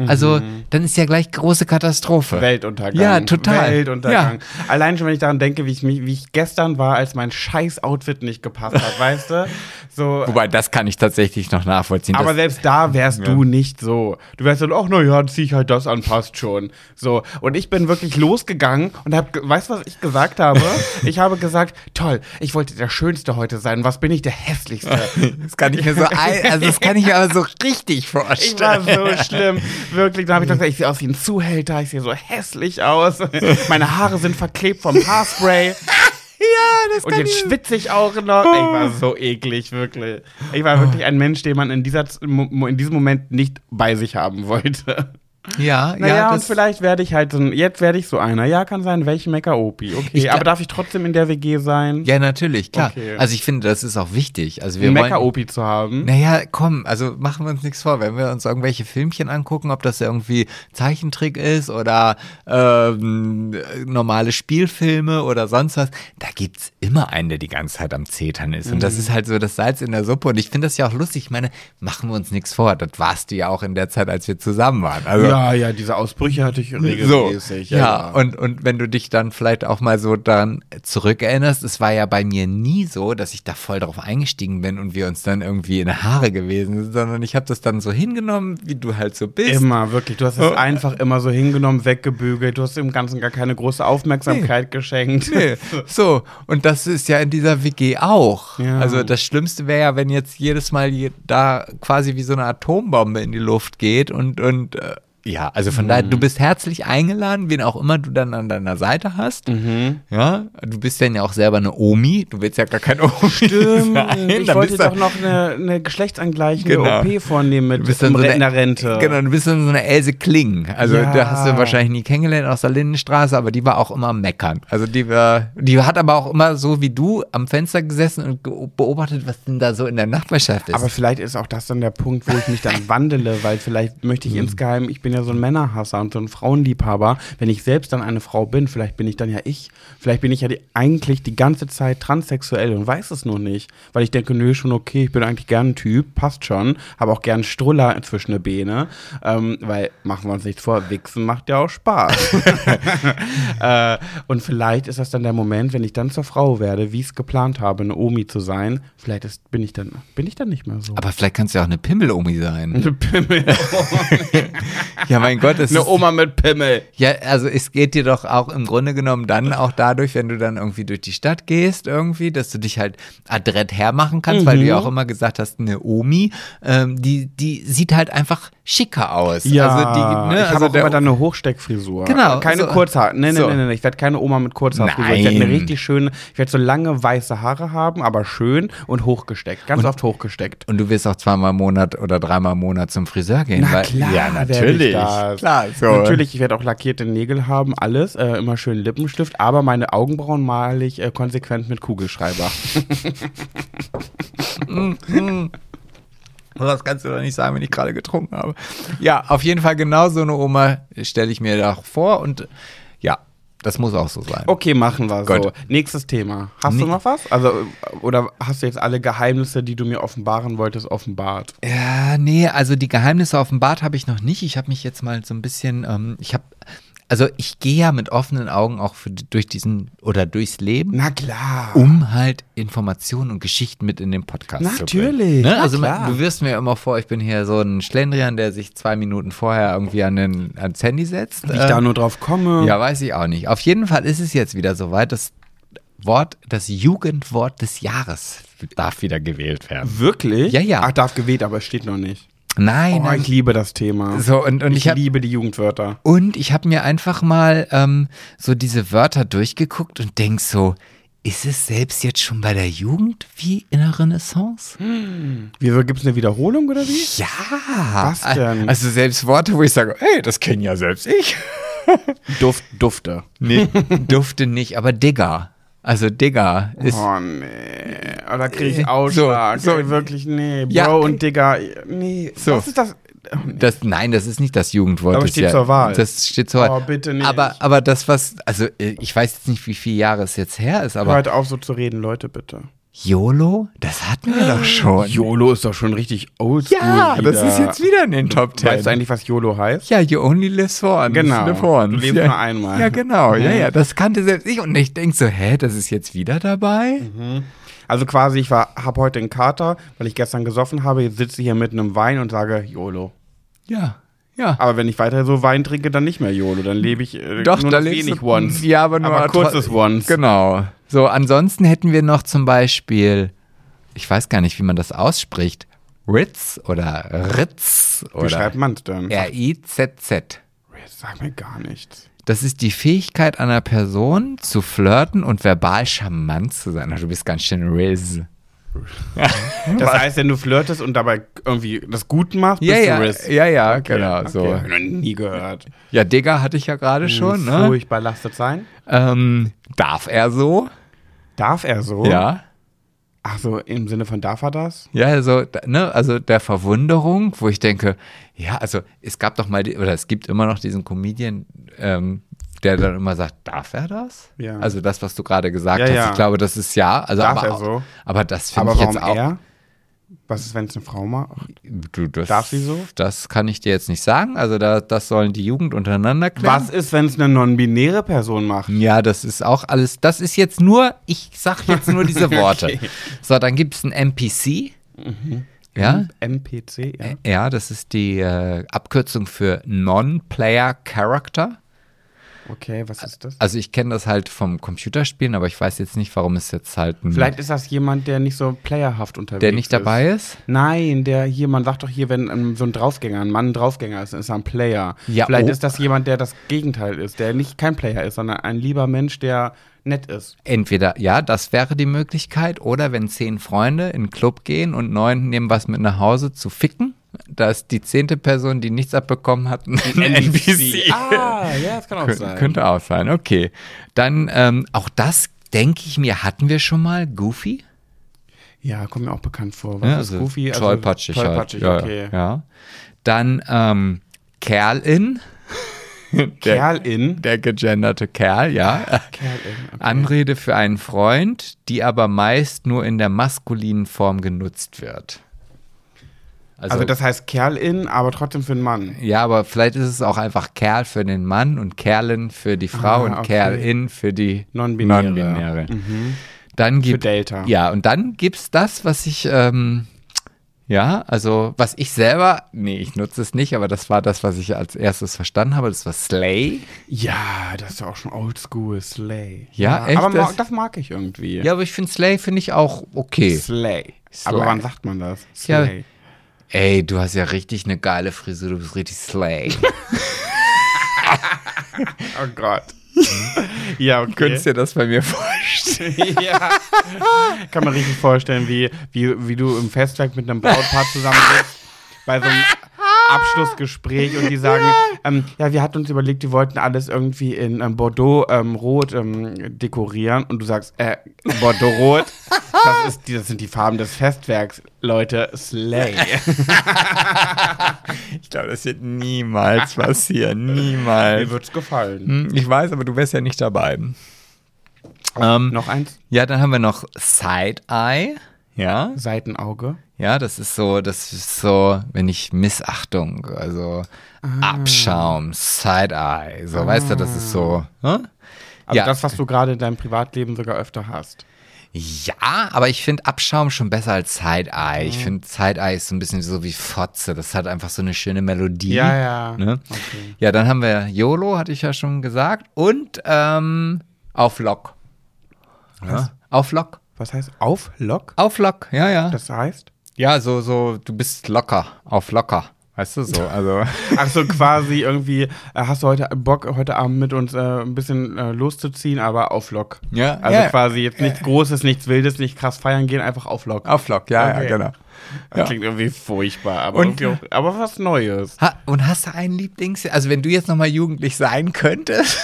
also dann ist ja gleich große Katastrophe. Weltuntergang. Ja, total. Weltuntergang. Allein schon, wenn ich daran denke, wie ich, mich, wie ich gestern war, als mein scheiß Outfit nicht gepasst hat, weißt du? So, <laughs> Wobei, das kann ich tatsächlich noch nachvollziehen. aber selbst da wärst du nicht so. Du wärst dann, ach na ja, zieh ich halt das an, passt schon. So. Und ich bin wirklich losgegangen und hab, weißt du, was ich gesagt habe? <laughs> ich habe gesagt, toll, ich wollte der Schönste heute sein. Was bin ich der Hässlichste? <laughs> das kann ich mir so, also das kann ich mir aber so richtig Ich war vorstellen. so schlimm. Wirklich, da habe ich gedacht, ich sehe aus wie ein Zuhälter, ich sehe so hässlich aus. <laughs> Meine Haare sind verklebt vom Haarspray. <laughs> ja, das Und jetzt schwitze ich auch noch. Ich war so eklig, wirklich. Ich war wirklich ein Mensch, den man in, dieser, in diesem Moment nicht bei sich haben wollte. Ja, Naja, ja, und vielleicht werde ich halt so ein, jetzt werde ich so einer. Ja, kann sein, welche Mecker-Opi. Okay, Ich aber darf ich trotzdem in der WG sein? ja, natürlich, klar. Okay. Also ich finde, das ist auch wichtig. Also wir Mecker-Opi zu haben. naja, komm, also machen wir uns nichts vor. Wenn wir uns irgendwelche Filmchen angucken, ob das irgendwie Zeichentrick ist oder ähm, normale Spielfilme oder sonst was, da gibt's immer einen, der die ganze Zeit am Zetern ist. Und das Mhm. ist halt so das Salz in der Suppe. Und ich finde das ja auch lustig. Ich meine, machen wir uns nichts vor. Das warst du ja auch in der Zeit, als wir zusammen waren. Also, Ja, ja, diese Ausbrüche hatte ich So, regelmäßig. ja, Und, und wenn du dich dann vielleicht auch mal so daran zurückerinnerst, es war ja bei mir nie so, dass ich da voll drauf eingestiegen bin und wir uns dann irgendwie in Haare gewesen sind, sondern ich habe das dann so hingenommen, wie du halt so bist. Immer, wirklich. Du hast es einfach immer so hingenommen, weggebügelt. Du hast dem Ganzen gar keine große Aufmerksamkeit geschenkt. Nee. <laughs> So, und das ist ja in dieser WG auch. Ja. Also das Schlimmste wäre ja, wenn jetzt jedes Mal da quasi wie so eine Atombombe in die Luft geht und, und äh, ja, also von daher, du Mhm. bist herzlich eingeladen, wen auch immer du dann an deiner Seite hast. Mhm. Ja, du bist dann ja auch selber eine Omi. Du willst ja gar keine Omi Stimmt. sein. Ich Dann wollte doch noch eine, eine geschlechtsangleichende Genau. OP vornehmen mit Du bist dann so eine, Rente. Genau, du bist dann so eine Else Kling. Also Ja. da hast du wahrscheinlich nie kennengelernt aus der Lindenstraße, aber die war auch immer am meckern. Also die war, die hat aber auch immer so wie du am Fenster gesessen und beobachtet, was denn da so in der Nachbarschaft ist. Aber vielleicht ist auch das dann der Punkt, wo ich mich dann <laughs> wandele, weil vielleicht möchte ich Mhm. insgeheim, ich bin ja so ein Männerhasser und so ein Frauenliebhaber. Wenn ich selbst dann eine Frau bin, vielleicht bin ich dann ja ich. Vielleicht bin ich ja die, eigentlich die ganze Zeit transsexuell und weiß es nur nicht. Weil ich denke, nö, schon okay, ich bin eigentlich gern ein Typ, passt schon. Habe auch gern Struller zwischen den Beine. Ähm, weil, machen wir uns nichts vor, Wichsen macht ja auch Spaß. <laughs> äh, und vielleicht ist das dann der Moment, wenn ich dann zur Frau werde, wie ich es geplant habe, eine Omi zu sein. Vielleicht ist, bin ich dann, bin ich dann nicht mehr so. aber vielleicht kannst du ja auch eine Pimmel-Omi sein. Eine Pimmel. <laughs> ja, mein Gott, es Eine Oma mit Pimmel. Ja, also es geht dir doch auch im Grunde genommen dann auch dadurch, wenn du dann irgendwie durch die Stadt gehst, irgendwie, dass du dich halt adrett hermachen kannst, weil du ja auch immer gesagt hast, eine Omi, ähm, die, die sieht halt einfach schicker aus. Ja, also die, ne, ich habe also auch der- immer dann eine Hochsteckfrisur. Genau, Keine so. Kurzhaar. Nee, nee, So. nee, nee, nee. Ich werde keine Oma mit Kurzhaarfrisur. Ich werde eine richtig schöne, ich werde so lange weiße Haare haben, aber schön und hochgesteckt. Ganz oft hochgesteckt. Und du wirst auch zweimal im Monat oder dreimal im Monat zum Friseur gehen. Na weil, klar, ja, werd ich natürlich. das. Klar, so. Natürlich, ich werde auch lackierte Nägel haben, alles, äh, immer schön Lippenstift, aber meine Augenbrauen male ich äh, konsequent mit Kugelschreiber. <laughs> Das kannst du doch nicht sagen, wenn ich gerade getrunken habe. Ja, auf jeden Fall genau so eine Oma stelle ich mir da vor und ja, das muss auch so sein. Okay, machen wir so. Gut. Nächstes Thema. Hast du Nee. noch was? Also, oder hast du jetzt alle Geheimnisse, die du mir offenbaren wolltest, offenbart? Ja, nee, also die Geheimnisse offenbart habe ich noch nicht. Ich habe mich jetzt mal so ein bisschen, ähm, ich habe, also ich gehe ja mit offenen Augen auch für, durch diesen oder durchs Leben. Na klar. um halt Informationen und Geschichten mit in den Podcast zu Natürlich, bringen. Ne? na Also klar. du wirst mir immer vor, ich bin hier so ein Schlendrian, der sich zwei Minuten vorher irgendwie an den, ans Handy setzt. Wie ich Ähm, da nur drauf komme. ja, weiß ich auch nicht. Auf jeden Fall ist es jetzt wieder soweit, das Wort, das Jugendwort des Jahres darf wieder gewählt werden. Wirklich? Ja, ja. Ach, darf gewählt, aber es steht noch nicht. Nein, Oh, nein. ich liebe das Thema. So, und, und ich ich habe liebe die Jugendwörter. Und ich habe mir einfach mal ähm, so diese Wörter durchgeguckt und denk so, ist es selbst jetzt schon bei der Jugend wie in der Renaissance? Wieso gibt es eine Wiederholung oder wie? Ja. Was denn? Also selbst Worte, wo ich sage, hey, das kenne ja selbst ich. Duft, Dufte. Nee, durfte nicht, aber Digger. Also Digger ist. Oh nee. Oh, da kriege ich Ausschlag. So, so. Wirklich, nee. Bro Ja. und Digger. Nee. So. Was ist das? Das, nein, das ist nicht das Jugendwort. Aber das steht ja, zur Wahl. Das steht zur Wahl. Oh, bitte nicht. Aber, aber das, was, also äh, ich weiß jetzt nicht, wie viele Jahre es jetzt her ist, aber Hört auf so zu reden, Leute, bitte. YOLO, das hatten wir doch schon. YOLO ist doch schon richtig oldschool. Ja, wieder. das ist jetzt wieder in den Top Ten. Weißt du eigentlich, was YOLO heißt? Ja, you only live once. Genau. Live once. Du lebst ja. nur einmal. Ja, genau. Ja, Mhm. ja, das kannte selbst ich. Und ich denke so, hä, das ist jetzt wieder dabei? Also quasi, ich habe heute einen Kater, weil ich gestern gesoffen habe. Jetzt sitze ich hier mit einem Wein und sage YOLO. Ja, ja. Aber wenn ich weiter so Wein trinke, dann nicht mehr YOLO. Dann lebe ich äh, Doch, nur da wenig du, Once. Ja, aber nur aber kurzes Once. Genau. So, ansonsten hätten wir noch zum Beispiel, ich weiß gar nicht, wie man das ausspricht, Ritz oder Ritz Wie schreibt oder man es denn? R-I-Z-Z. Sag mir gar nichts. Das ist die Fähigkeit einer Person zu flirten und verbal charmant zu sein. Du bist ganz schön Riz. Das <laughs> heißt, wenn du flirtest und dabei irgendwie das gut machst, Ja, bist ja, du Riz. ja, ja, Okay, genau, okay. so. Ich noch nie gehört. Ja, Digger hatte ich ja gerade schon, ne? Furchtbar lastet sein. Ähm, darf er so? Darf er so? Ja. Ach so, im Sinne von darf er das? Ja, also, ne, also der Verwunderung, wo ich denke, ja, also es gab doch mal, die, oder es gibt immer noch diesen Comedian, ähm, der dann immer sagt, darf er das? Ja. Also das, was du gerade gesagt Ja, hast, ja. ich glaube, das ist ja. Also, Darf aber, er so? Aber das finde ich jetzt auch. er? Was ist, wenn es eine Frau macht? Du, das, Darf sie so? Das kann ich dir jetzt nicht sagen. Also da, das sollen die Jugend untereinander klären. Was ist, wenn es eine non-binäre Person macht? Ja, das ist auch alles, das ist jetzt nur, ich sag jetzt nur diese <laughs> Worte. Okay. So, dann gibt es ein NPC. Ja, MPC, ja. ja, das ist die äh, Abkürzung für Non-Player Character. Okay, was ist das? Also ich kenne das halt vom Computerspielen, aber ich weiß jetzt nicht, warum es jetzt halt ein, Vielleicht ist das jemand, der nicht so playerhaft unterwegs der nicht ist. dabei ist. Nein, der hier, man sagt doch hier, wenn ähm, so ein Draufgänger, ein Mann ein Draufgänger ist, ist er ein Player. Ja, Vielleicht oh. ist das jemand, der das Gegenteil ist, der nicht kein Player ist, sondern ein lieber Mensch, der nett ist. Entweder, ja, das wäre die Möglichkeit, oder wenn zehn Freunde in den Club gehen und neun nehmen was mit nach Hause zu ficken, da ist die zehnte Person, die nichts abbekommen hat, <laughs> ein NPC. Ah, ja, das kann auch Kön- sein. Könnte auch sein, okay. Dann, ähm, auch das, denke ich mir, hatten wir schon mal, Goofy. Ja, kommt mir auch bekannt vor. Was Ja, ist also Goofy? Also, tollpatschig, tollpatschig, halt. okay. Ja, ja. Dann ähm, Kerl-In. <laughs> der, Kerl in. der gegenderte Kerl, ja. Kerl in. Okay. Anrede für einen Freund, die aber meist nur in der maskulinen Form genutzt wird. Also, das heißt Kerl in, aber trotzdem für einen Mann. ja, aber vielleicht ist es auch einfach Kerl für den Mann und Kerlin für die Frau Ah, und okay. Kerlin für die Non-binäre. Non-binäre. Mhm. Dann Für gibt Delta. ja und dann gibt's das, was ich ähm, ja, also was ich selber, nee, ich nutze es nicht, aber das war das, was ich als erstes verstanden habe. Das war Slay. Ja, das ist ja auch schon oldschool, Slay. Ja, echt? Aber Das- das mag ich irgendwie. Ja, aber ich finde Slay finde ich auch okay. Slay. Slay. Aber wann sagt man das? Ja. Ey, du hast ja richtig eine geile Frisur, du bist richtig Slay. <laughs> Oh Gott. ja, okay. Könntest dir das bei mir vorstellen? <laughs> ja. Kann man richtig vorstellen, wie, wie, wie du im Festwerk mit einem Brautpaar zusammen sitzt, bei so einem Abschlussgespräch und die sagen, ähm, ja, wir hatten uns überlegt, wir wollten alles irgendwie in ähm, Bordeaux ähm, rot ähm, dekorieren und du sagst, äh, Bordeaux rot, das, <laughs> ist die, das sind die Farben des Festwerks, Leute, Slay. <laughs> Ich glaube, das wird niemals passieren. Niemals. Mir wird's gefallen. Hm, Ich weiß, aber du wärst ja nicht dabei. Ähm, Noch eins? ja, dann haben wir noch Side-Eye. Ja, Seitenauge. Ja, das ist so, das ist so, wenn ich Missachtung, also Ah. Abschaum, Side-Eye, so, weißt du, das ist so, hm? Also Ja. das, was du gerade in deinem Privatleben sogar öfter hast. Ja, aber ich finde Abschaum schon besser als Side-Eye. Mhm. Ich finde Side-Eye ist so ein bisschen so wie Fotze. Das hat einfach so eine schöne Melodie. Ja, ja. Ne? Okay. Ja, dann haben wir YOLO, hatte ich ja schon gesagt. Und ähm, auf Lock. Ja, auf Lock. Was heißt auf Lock? Auf Lock, ja, ja. Das heißt? Ja, so, so, du bist locker, auf locker. Weißt du so? Also. <laughs> Ach so, quasi irgendwie, äh, hast du heute Bock, heute Abend mit uns äh, ein bisschen äh, loszuziehen, aber auf Lock. Ja, Also ja. quasi jetzt nichts Großes, nichts Wildes, nicht krass feiern gehen, einfach auf Lock. Auf Lock, ja, Okay. ja, genau. Das <laughs> Ja. Klingt irgendwie furchtbar, aber, Und- irgendwie auch, aber was Neues. Ha, und hast du einen Lieblings... Also wenn du jetzt nochmal jugendlich sein könntest,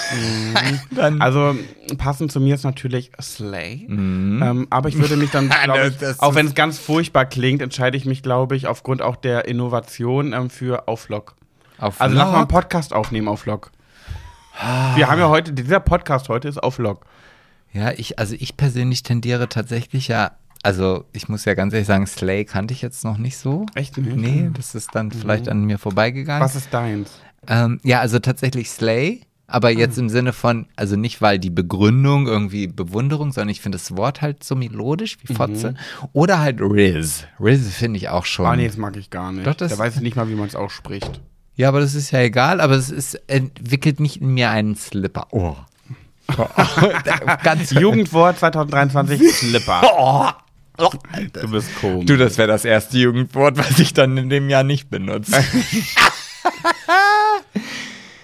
<laughs> dann... Also passend zu mir ist natürlich Slay. Ähm, aber ich würde mich dann, <laughs> ich, auch wenn es ganz furchtbar klingt, entscheide ich mich, glaube ich, aufgrund auch der Innovation ähm, für auf Lock. auf Also lass mal einen? Podcast aufnehmen auf Lock. Wir haben ja heute, dieser Podcast heute ist auf Lock. Ja, ich, also ich persönlich tendiere tatsächlich ja, also ich muss ja ganz ehrlich sagen, Slay kannte ich jetzt noch nicht so. Echt nicht? Nee, das ist dann vielleicht an mir vorbeigegangen. Was ist deins? Ähm, ja, also tatsächlich Slay, aber jetzt im Sinne von, also nicht weil die Begründung irgendwie Bewunderung, sondern ich finde das Wort halt so melodisch wie Fotze. Oder halt Riz. Riz finde ich auch schon. Ah, nee, das mag ich gar nicht. Doch, das- da weiß ich nicht mal, wie man es ausspricht. Ja, aber das ist ja egal, aber es ist, entwickelt nicht in mir einen Slipper. Oh. <laughs> <laughs> Ganz Jugendwort 2023, Slipper. <laughs> Oh. Oh. Du bist komisch. Du, das wäre das erste Jugendwort, was ich dann in dem Jahr nicht benutze. <laughs>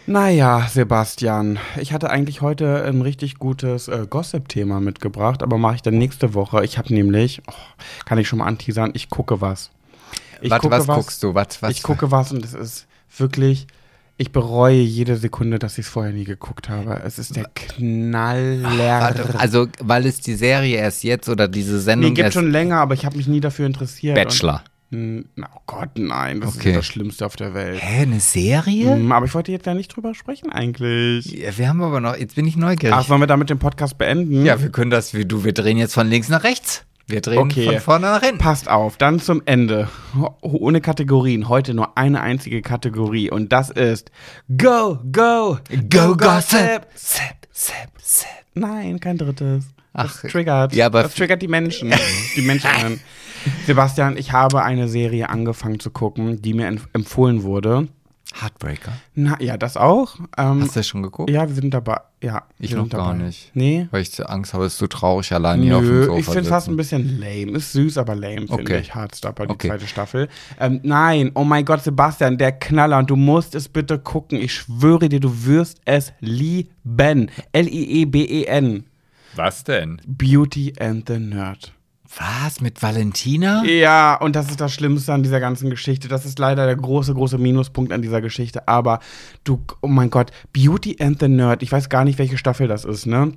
Naja, Sebastian, ich hatte eigentlich heute ein richtig gutes äh, Gossip-Thema mitgebracht, aber mache ich dann nächste Woche. Ich habe nämlich, oh, kann ich schon mal anteasern, ich gucke was. Ich Warte, gucke was, guckst du? Was, was? Ich gucke was und es ist wirklich, ich bereue jede Sekunde, dass ich es vorher nie geguckt habe. Es ist der Knaller. Also, weil es die Serie erst jetzt oder diese Sendung gibt erst schon länger, aber ich habe mich nie dafür interessiert. Bachelor. Und, Hm, oh Gott, nein, das Okay. ist das Schlimmste auf der Welt. Hä, eine Serie? Hm, aber ich wollte jetzt ja nicht drüber sprechen eigentlich. Ja, wir haben aber noch, jetzt bin ich neugierig. Ach, sollen wir damit den Podcast beenden? ja, wir können das, wie du, wir drehen jetzt von links nach rechts. Wir drehen Okay. von vorne nach hinten. Passt auf, dann zum Ende. Ohne Kategorien. Heute nur eine einzige Kategorie und das ist Go, Go, Go Gossip. Sepp, sepp, sepp. Nein, kein drittes. Das Ach, triggert. ja, aber- das triggert die Menschen. <laughs> die Menschen. Sebastian, ich habe eine Serie angefangen zu gucken, die mir empf- empfohlen wurde. Heartbreaker. Na ja, das auch. Ähm, Hast du das schon geguckt? ja, wir sind dabei. Ja, Ich noch gar nicht. Nee. Weil ich Angst habe, es ist so traurig allein hier auf dem Sofa ich finde es fast ein bisschen lame. Ist süß, aber lame, finde Okay. ich. Hardstopper, die Okay. zweite Staffel. Ähm, nein, oh mein Gott, Sebastian, der Knaller. Und du musst es bitte gucken. Ich schwöre dir, du wirst es lieben. L-I-E-B-E-N. Was denn? Beauty and the Nerd. Was? Mit Valentina? Ja, und das ist das Schlimmste an dieser ganzen Geschichte. Das ist leider der große, große Minuspunkt an dieser Geschichte. Aber du, oh mein Gott, Beauty and the Nerd. Ich weiß gar nicht, welche Staffel das ist, ne?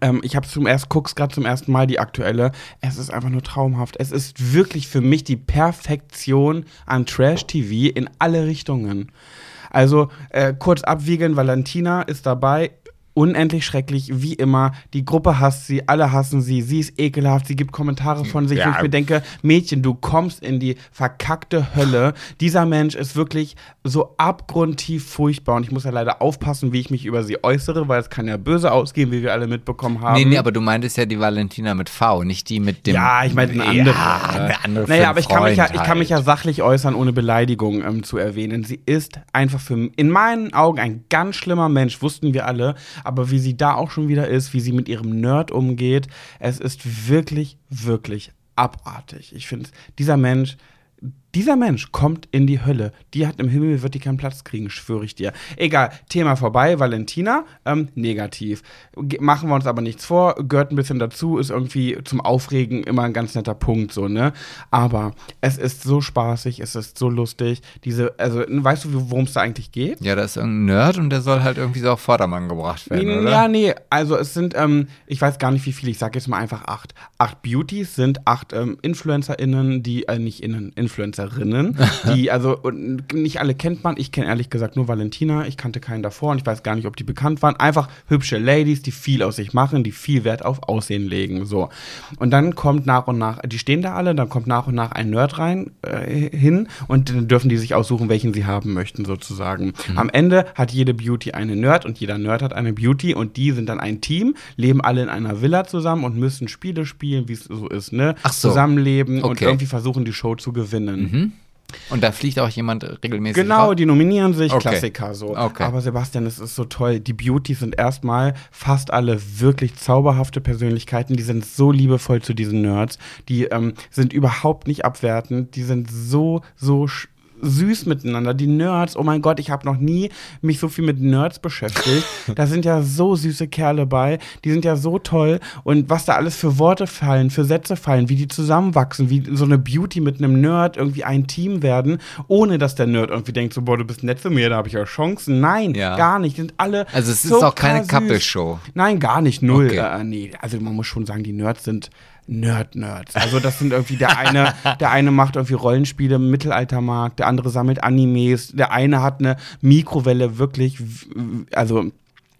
Ähm, ich habe zum erst guck's gerade zum ersten Mal die aktuelle. Es ist einfach nur traumhaft. Es ist wirklich für mich die Perfektion an Trash TV in alle Richtungen. Also äh, kurz abwiegeln, Valentina ist dabei. Unendlich schrecklich, wie immer. Die Gruppe hasst sie, alle hassen sie. Sie ist ekelhaft, sie gibt Kommentare von sich, wo Ja. ich mir denke, Mädchen, du kommst in die verkackte Hölle. Dieser Mensch ist wirklich so abgrundtief furchtbar. Und ich muss ja leider aufpassen, wie ich mich über sie äußere, weil es kann ja böse ausgehen, wie wir alle mitbekommen haben. Nee, nee, aber du meintest ja die Valentina mit V, nicht die mit dem. Ja, ich meine eine andere. Ja, eine andere für naja, aber ich kann, mich ja, ich kann mich ja halt. sachlich äußern, ohne Beleidigung ähm, zu erwähnen. Sie ist einfach für in meinen Augen ein ganz schlimmer Mensch, wussten wir alle. Aber wie sie da auch schon wieder ist, wie sie mit ihrem Nerd umgeht, es ist wirklich, wirklich abartig. Ich finde, dieser Mensch. Dieser Mensch kommt in die Hölle. Die hat im Himmel, wird die keinen Platz kriegen, schwöre ich dir. Egal, Thema vorbei. Valentina, ähm, negativ. Ge machen wir uns aber nichts vor, gehört ein bisschen dazu, ist irgendwie zum Aufregen immer ein ganz netter Punkt, so, ne? Aber es ist so spaßig, es ist so lustig. Diese, also, weißt du, worum es da eigentlich geht? Ja, da ist irgendein Nerd und der soll halt irgendwie so auf Vordermann gebracht werden, oder? Ja, nee, also es sind, ähm, ich weiß gar nicht wie viele, ich sage jetzt mal einfach acht. Acht Beauties sind acht ähm, InfluencerInnen, die, äh, nicht Innen, Influencerinnen, <laughs> die, also und nicht alle kennt man. Ich kenne ehrlich gesagt nur Valentina, ich kannte keinen davor und ich weiß gar nicht, ob die bekannt waren. Einfach hübsche Ladies, die viel aus sich machen, die viel Wert auf Aussehen legen, so. Und dann kommt nach und nach, die stehen da alle, dann kommt nach und nach ein Nerd rein, äh, hin und dann dürfen die sich aussuchen, welchen sie haben möchten, sozusagen. Am Ende hat jede Beauty eine Nerd und jeder Nerd hat eine Beauty und die sind dann ein Team, leben alle in einer Villa zusammen und müssen Spiele spielen, wie es so ist, ne? Ach so. Zusammenleben und Okay. irgendwie versuchen, die Show zu gewinnen. Und da fliegt auch jemand regelmäßig Genau, raus? die nominieren sich, Okay. Klassiker so. Okay. Aber Sebastian, es ist so toll. Die Beauties sind erstmal fast alle wirklich zauberhafte Persönlichkeiten. Die sind so liebevoll zu diesen Nerds. Die ähm, sind überhaupt nicht abwertend. Die sind so, so süß miteinander. Die Nerds, oh mein Gott, ich habe noch nie mich so viel mit Nerds beschäftigt. <laughs> da sind ja so süße Kerle bei, die sind ja so toll und was da alles für Worte fallen, für Sätze fallen, wie die zusammenwachsen, wie so eine Beauty mit einem Nerd irgendwie ein Team werden, ohne dass der Nerd irgendwie denkt, so, boah, du bist nett zu mir, da habe ich ja Chancen. Nein, Ja. gar nicht. Die sind alle Also es ist auch keine. Couple-Show. Nein, gar nicht, null. Okay. Äh, nee, also man muss schon sagen, die Nerds sind Nerd-Nerds. Also das sind irgendwie, der eine, <laughs> der eine macht irgendwie Rollenspiele im Mittelaltermarkt, der andere sammelt Animes, der eine hat eine Mikrowelle wirklich, also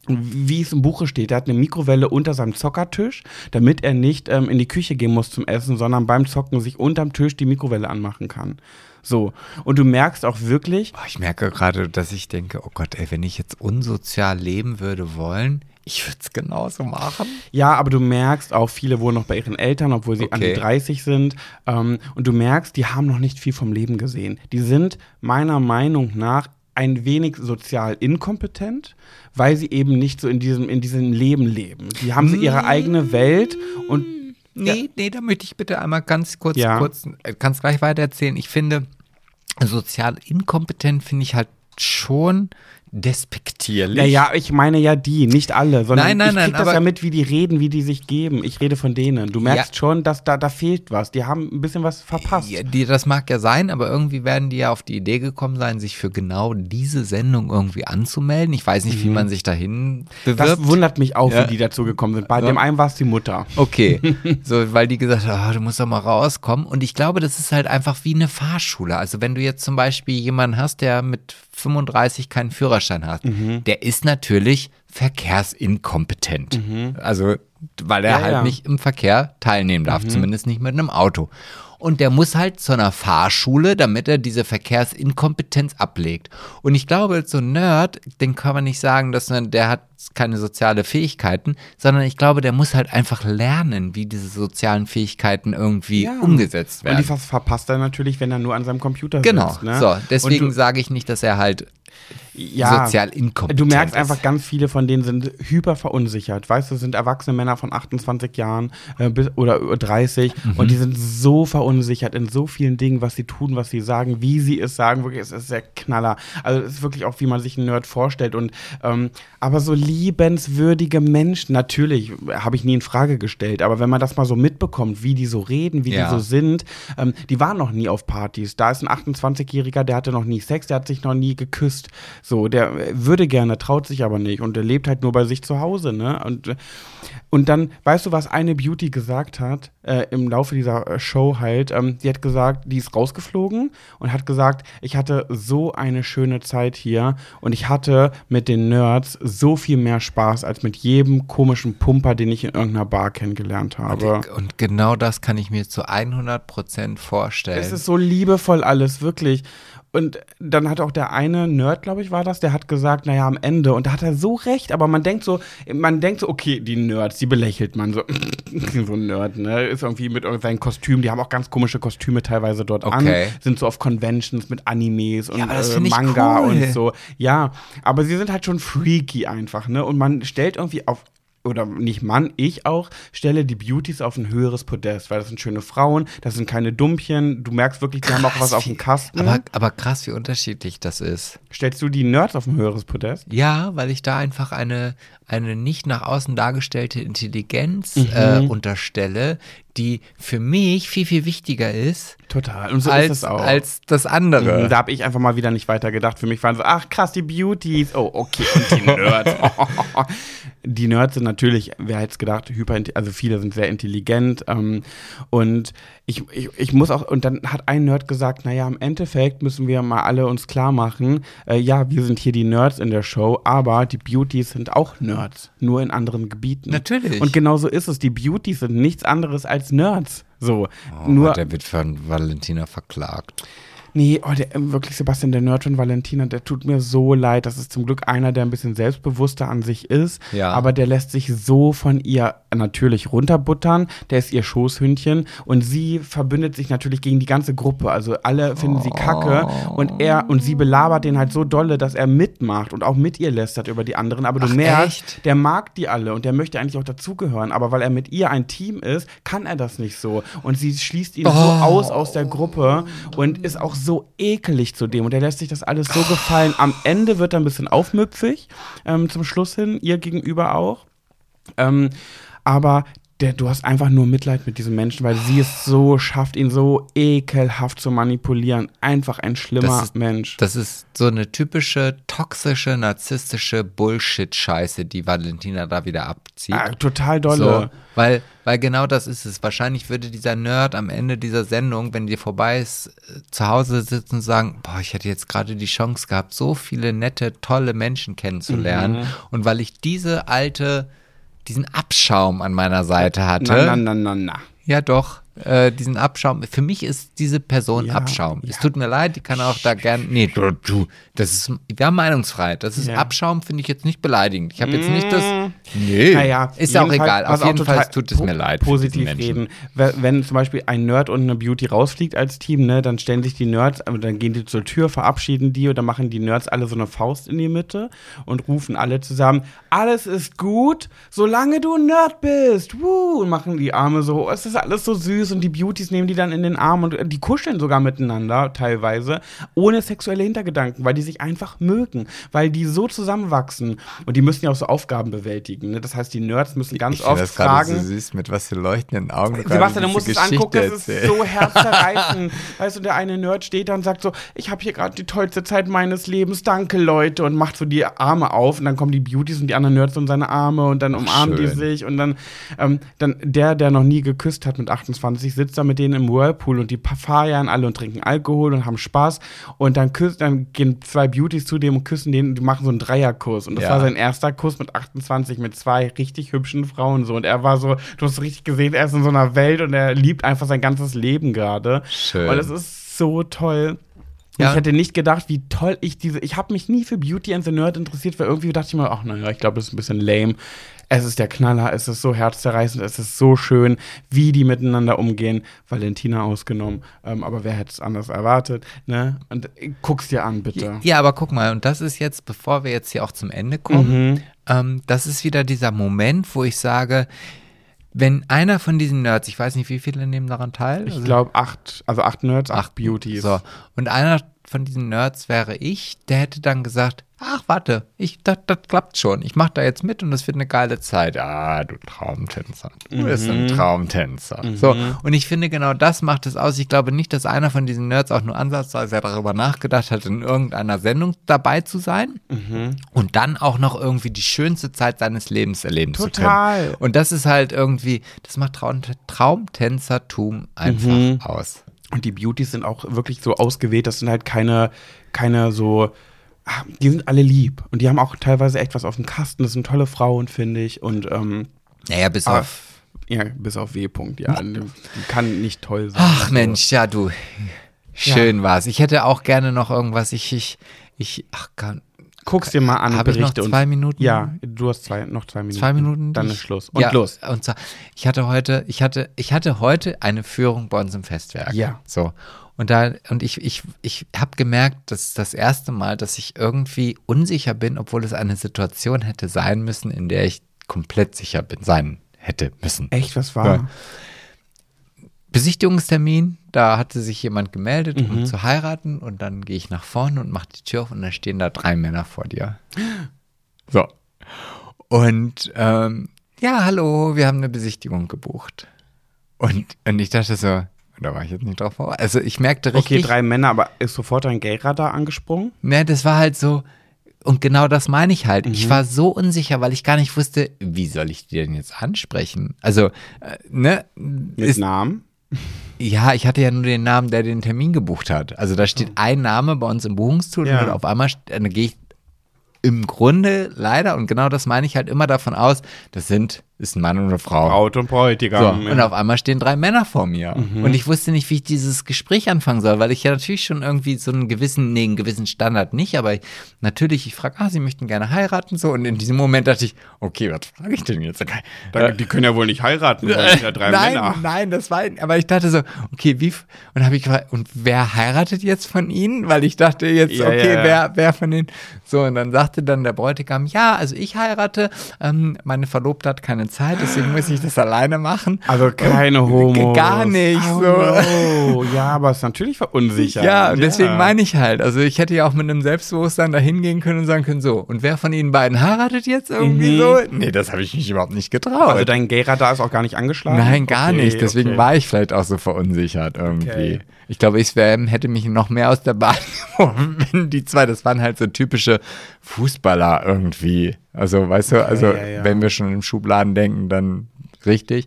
wie es im Buche steht, er hat eine Mikrowelle unter seinem Zockertisch, damit er nicht ähm, in die Küche gehen muss zum Essen, sondern beim Zocken sich unterm Tisch die Mikrowelle anmachen kann. So. Und du merkst auch wirklich, ich merke gerade, dass ich denke, oh Gott, ey, wenn ich jetzt unsozial leben würde wollen, ich würde es genauso machen. Ja, aber du merkst auch, viele wohnen noch bei ihren Eltern, obwohl sie an die Okay. 30 sind. Ähm, und du merkst, die haben noch nicht viel vom Leben gesehen. Die sind meiner Meinung nach ein wenig sozial inkompetent, weil sie eben nicht so in diesem, in diesem Leben leben. Die haben sie ihre eigene Welt und Nee, nee, da möchte ich bitte einmal ganz kurz, Ja. kurz, äh, kannst gleich weiter erzählen. Ich finde, sozial inkompetent finde ich halt schon despektierlich. ja, ja, ich meine ja die, nicht alle, sondern Nein, nein, ich nein, krieg das aber- ja mit, wie die reden, wie die sich geben. Ich rede von denen. Du merkst Ja. schon, dass da, da fehlt was. Die haben ein bisschen was verpasst. Ja, die, das mag ja sein, aber irgendwie werden die ja auf die Idee gekommen sein, sich für genau diese Sendung irgendwie anzumelden. Ich weiß nicht, wie man sich dahin Das bewirbt. wundert mich auch, Ja. wie die dazu gekommen sind. Bei dem einen war es die Mutter. Okay, <laughs> so, weil die gesagt haben, ah, du musst doch mal rauskommen. Und ich glaube, das ist halt einfach wie eine Fahrschule. Also wenn du jetzt zum Beispiel jemanden hast, der mit 35 keinen Führerschein hat, Mhm. der ist natürlich verkehrsinkompetent. Also, weil er Mhm. Ja, halt ja. Mhm. nicht im Verkehr teilnehmen darf, zumindest nicht mit einem Auto. Und der muss halt zu einer Fahrschule, damit er diese Verkehrsinkompetenz ablegt. Und ich glaube, so ein Nerd, den kann man nicht sagen, dass man, der hat keine soziale Fähigkeiten, sondern ich glaube, der muss halt einfach lernen, wie diese sozialen Fähigkeiten irgendwie Ja. umgesetzt Und die werden. ver verpasst er natürlich, wenn er nur an seinem Computer Genau. sitzt. Ne? So, deswegen sage ich nicht, dass er halt ja, sozial inkompetent Du merkst ist. einfach, ganz viele von denen sind hyper verunsichert. Weißt du, sind erwachsene Männer von 28 Jahren äh, bis, oder 30 Mhm. und die sind so verunsichert in so vielen Dingen, was sie tun, was sie sagen, wie sie es sagen. Wirklich, es ist sehr knaller. Also es ist wirklich auch, wie man sich einen Nerd vorstellt. Und ähm, aber so liebenswürdige Menschen, natürlich habe ich nie in Frage gestellt, aber wenn man das mal so mitbekommt, wie die so reden, wie Ja. die so sind, ähm, die waren noch nie auf Partys. Da ist ein 28-Jähriger, der hatte noch nie Sex, der hat sich noch nie geküsst. So, der würde gerne, traut sich aber nicht und der lebt halt nur bei sich zu Hause, ne? Und, und dann, weißt du, was eine Beauty gesagt hat äh, im Laufe dieser äh, Show halt? Ähm, die hat gesagt, die ist rausgeflogen und hat gesagt, ich hatte so eine schöne Zeit hier und ich hatte mit den Nerds so viel mehr Spaß als mit jedem komischen Pumper, den ich in irgendeiner Bar kennengelernt habe. Und genau das kann ich mir zu 100% vorstellen. Es ist so liebevoll alles, wirklich. Und dann hat auch der eine Nerd, glaube ich, war das, der hat gesagt, naja, am Ende, und da hat er so recht, aber man denkt so, man denkt so, okay, die Nerds, die belächelt man so, <laughs> so ein Nerd, ne, ist irgendwie mit seinen Kostümen, die haben auch ganz komische Kostüme teilweise dort Okay. an, sind so auf Conventions mit Animes und das äh, Manga cool. und so. Ja, aber sie sind halt schon freaky einfach, ne, und man stellt irgendwie auf, oder nicht Mann, ich auch, stelle die Beauties auf ein höheres Podest, weil das sind schöne Frauen, das sind keine Dumpchen, du merkst wirklich, die haben auch was auf dem Kasten. Aber, aber krass, wie unterschiedlich das ist. Stellst du die Nerds auf ein höheres Podest? Ja, weil ich da einfach eine, eine nicht nach außen dargestellte Intelligenz Mhm. äh, unterstelle, die für mich viel, viel wichtiger ist Total. Und so als, ist es auch. als das andere. Mhm, Da habe ich einfach mal wieder nicht weiter gedacht. Für mich waren so, ach krass, die Beauties. Oh, okay. Und die Nerds. <laughs> die Nerds sind natürlich, wer hätte es gedacht, hyper, also viele sind sehr intelligent. Ähm, und ich, ich, ich muss auch, und dann hat ein Nerd gesagt, naja, im Endeffekt müssen wir mal alle uns klar machen, äh, ja, wir sind hier die Nerds in der Show, aber die Beauties sind auch Nerds, nur in anderen Gebieten. Natürlich. Und genauso ist es. Die Beauties sind nichts anderes als Nerds. So. Oh, nur, der wird von Valentina verklagt. Nee, oh, der, ähm, wirklich Sebastian, der Nerd von Valentina, der tut mir so leid. Das ist zum Glück einer, der ein bisschen selbstbewusster an sich ist. Ja. Aber der lässt sich so von ihr natürlich runterbuttern. Der ist ihr Schoßhündchen. Und sie verbündet sich natürlich gegen die ganze Gruppe. Also alle finden sie kacke. Und er und sie belabert den halt so dolle, dass er mitmacht und auch mit ihr lästert über die anderen. Aber du Ach, merkst, echt? der mag die alle und der möchte eigentlich auch dazugehören. Aber weil er mit ihr ein Team ist, kann er das nicht so. Und sie schließt ihn so Oh. aus aus der Gruppe und ist auch so ekelig zu dem und der lässt sich das alles so gefallen. Am Ende wird er ein bisschen aufmüpfig, ähm, zum Schluss hin, ihr gegenüber auch. Ähm, aber der, du hast einfach nur Mitleid mit diesem Menschen, weil sie es so schafft, ihn so ekelhaft zu manipulieren. Einfach ein schlimmer Das ist- Mensch. Das ist so eine typische toxische, narzisstische Bullshit-Scheiße, die Valentina da wieder abzieht. Ah, total dolle. So, weil, weil genau das ist es. Wahrscheinlich würde dieser Nerd am Ende dieser Sendung, wenn die vorbei ist, äh, zu Hause sitzen und sagen, boah, ich hätte jetzt gerade die Chance gehabt, so viele nette, tolle Menschen kennenzulernen. Mhm. Und weil ich diese alte, diesen Abschaum an meiner Seite hatte. Na, na, na, na, na. Ja, doch. Äh, diesen Abschaum. Für mich ist diese Person Ja, Abschaum. Es ja. tut mir leid, die kann auch da gern. Nee, du, du. Das ist. Wir haben Meinungsfreiheit. Das ist Ja. Abschaum, finde ich jetzt nicht beleidigend. Ich habe jetzt nicht das. Nee. Naja, ist auch jedenfalls, egal. Auf auch jeden Fall tut es mir leid. Positiv reden. Wenn, zum Beispiel ein Nerd und eine Beauty rausfliegt als Team, ne, dann stellen sich die Nerds, dann gehen die zur Tür, verabschieden die und dann machen die Nerds alle so eine Faust in die Mitte und rufen alle zusammen: Alles ist gut, solange du ein Nerd bist. Woo! Und machen die Arme so. Es ist alles so süß und die Beauties nehmen die dann in den Arm und die kuscheln sogar miteinander teilweise, ohne sexuelle Hintergedanken, weil die sich einfach mögen, weil die so zusammenwachsen und die müssen ja auch so Aufgaben bewältigen. Ne? Das heißt, die Nerds müssen ganz Ich oft das fragen. so süß, mit was für leuchtenden Augen Sebastian, du musst es angucken, das ist so herzzerreißend. weißt du, der eine Nerd steht da und sagt so, ich habe hier gerade die tollste Zeit meines Lebens, danke Leute, und macht so die Arme auf und dann kommen die Beauties und die anderen Nerds um seine Arme und dann umarmen die schön. sich und dann, ähm, dann der, der noch nie geküsst hat mit 28, sitzt da mit denen im Whirlpool und die feiern alle und trinken Alkohol und haben Spaß und dann küsst, dann gehen zwei Beauties zu dem und küssen den und die machen so einen Dreierkuss und das Ja. war sein erster Kuss mit 28 mit zwei richtig hübschen Frauen so und er war so, du hast richtig gesehen, er ist in so einer Welt und er liebt einfach sein ganzes Leben gerade. Schön. Und es ist so toll. Ja. Ich hätte nicht gedacht, wie toll ich diese. Ich habe mich nie für Beauty and the Nerd interessiert, weil irgendwie dachte ich mir, ach naja, ich glaube, das ist ein bisschen lame. Es ist der Knaller, es ist so herzzerreißend, es ist so schön, wie die miteinander umgehen. Valentina ausgenommen. Ähm, aber wer hätte es anders erwartet, ne? Und äh, guck's dir an, bitte. Ja, aber guck mal, und das ist jetzt, bevor wir jetzt hier auch zum Ende kommen, Mhm. ähm, das ist wieder dieser Moment, wo ich sage, wenn einer von diesen Nerds, ich weiß nicht, wie viele nehmen daran teil? Ich Also- glaube, acht, also acht Nerds, acht Beauties. So, und einer von diesen Nerds wäre ich, der hätte dann gesagt, ach warte, ich, das, das klappt schon, ich mache da jetzt mit und das wird eine geile Zeit. Ah, du Traumtänzer, du bist ein Traumtänzer. So, und ich finde genau das macht es aus. Ich glaube nicht, dass einer von diesen Nerds auch nur ansatzweise darüber nachgedacht hat, in irgendeiner Sendung dabei zu sein und dann auch noch irgendwie die schönste Zeit seines Lebens erleben zu Total. können. Und das ist halt irgendwie, das macht Traum, Traumtänzertum einfach aus. Und die Beauties sind auch wirklich so ausgewählt, das sind halt keine, keine so, ah, die sind alle lieb. Und die haben auch teilweise echt was auf dem Kasten. Das sind tolle Frauen, finde ich. Und ähm, Naja, bis aber- auf ja, bis auf W-Punkt, ja. Die kann nicht toll sein. Ach Also, Mensch, ja du. Schön war's. Ich hätte auch gerne noch irgendwas. Ich, ich, ich, ach, kann, Guck's dir mal an, Hab ich noch berichte uns. zwei Minuten? Ja, du hast zwei, noch zwei Minuten. zwei Minuten. Dann ist Schluss. Und ja, los. Und zwar, ich hatte heute, ich hatte, ich hatte heute eine Führung bei uns im Festwerk. Ja. So. Und da, und ich, ich, ich habe gemerkt, das ist das erste Mal, dass ich irgendwie unsicher bin, obwohl es eine Situation hätte sein müssen, in der ich komplett sicher bin, sein hätte müssen. Echt, was war? Ja. Besichtigungstermin, da hatte sich jemand gemeldet, Mhm. um zu heiraten und dann gehe ich nach vorne und mache die Tür auf und dann stehen da drei Männer vor dir. <gasps> So. Und ähm, ja, hallo, wir haben eine Besichtigung gebucht. Und, und ich dachte so, da war ich jetzt nicht drauf vor. Also ich merkte Okay, richtig, drei Männer, aber ist sofort ein Gayradar angesprungen? ne, das war halt so, und genau das meine ich halt. Mhm. Ich war so unsicher, weil ich gar nicht wusste, wie soll ich die denn jetzt ansprechen? Also, äh, ne, Mit ist, Namen? Ja, ich hatte ja nur den Namen, der den Termin gebucht hat. Also da steht ein Name bei uns im Buchungstool Ja. und auf einmal gehe ich im Grunde leider, und genau das meine ich halt immer davon aus, das sind, ist ein Mann und eine Frau. Braut und So, Bräutigam. und auf einmal stehen drei Männer vor mir. Mhm. Und ich wusste nicht, wie ich dieses Gespräch anfangen soll, weil ich ja natürlich schon irgendwie so einen gewissen, nee, einen gewissen Standard nicht, aber ich, natürlich, ich frage, ah, sie möchten gerne heiraten, so. Und in diesem Moment dachte ich, okay, was frage ich denn jetzt? Okay. Da- die können ja wohl nicht heiraten, weil sind ja drei <laughs> nein, Männer. nein, das war, aber ich dachte so, okay, wie, und habe ich gefragt, und wer heiratet jetzt von Ihnen? Weil ich dachte jetzt, Ja, okay, ja, ja. wer, wer von den, so, und dann sagte dann der Bräutigam, ja, also ich heirate, ähm, meine Verlobte hat keine keine Zeit, deswegen muss ich das alleine machen. Also keine Homo. Gar nicht oh, so. No. Ja, aber es ist natürlich verunsichert. Ja, und deswegen meine ich halt, also ich hätte ja auch mit einem Selbstbewusstsein da hingehen können und sagen können, so, und wer von Ihnen beiden heiratet jetzt irgendwie Mhm. so? Nee, das habe ich mich überhaupt nicht getraut. Also dein Gay-Radar ist auch gar nicht angeschlagen? Nein, gar Okay, nicht. Deswegen okay. war ich vielleicht auch so verunsichert irgendwie. Okay. Ich glaube, ich wär, hätte mich noch mehr aus der Bahn <laughs> geworfen, wenn die zwei, das waren halt so typische Fußballer irgendwie. Also, weißt du, also ja, ja. wenn wir schon im Schubladen denken, dann richtig.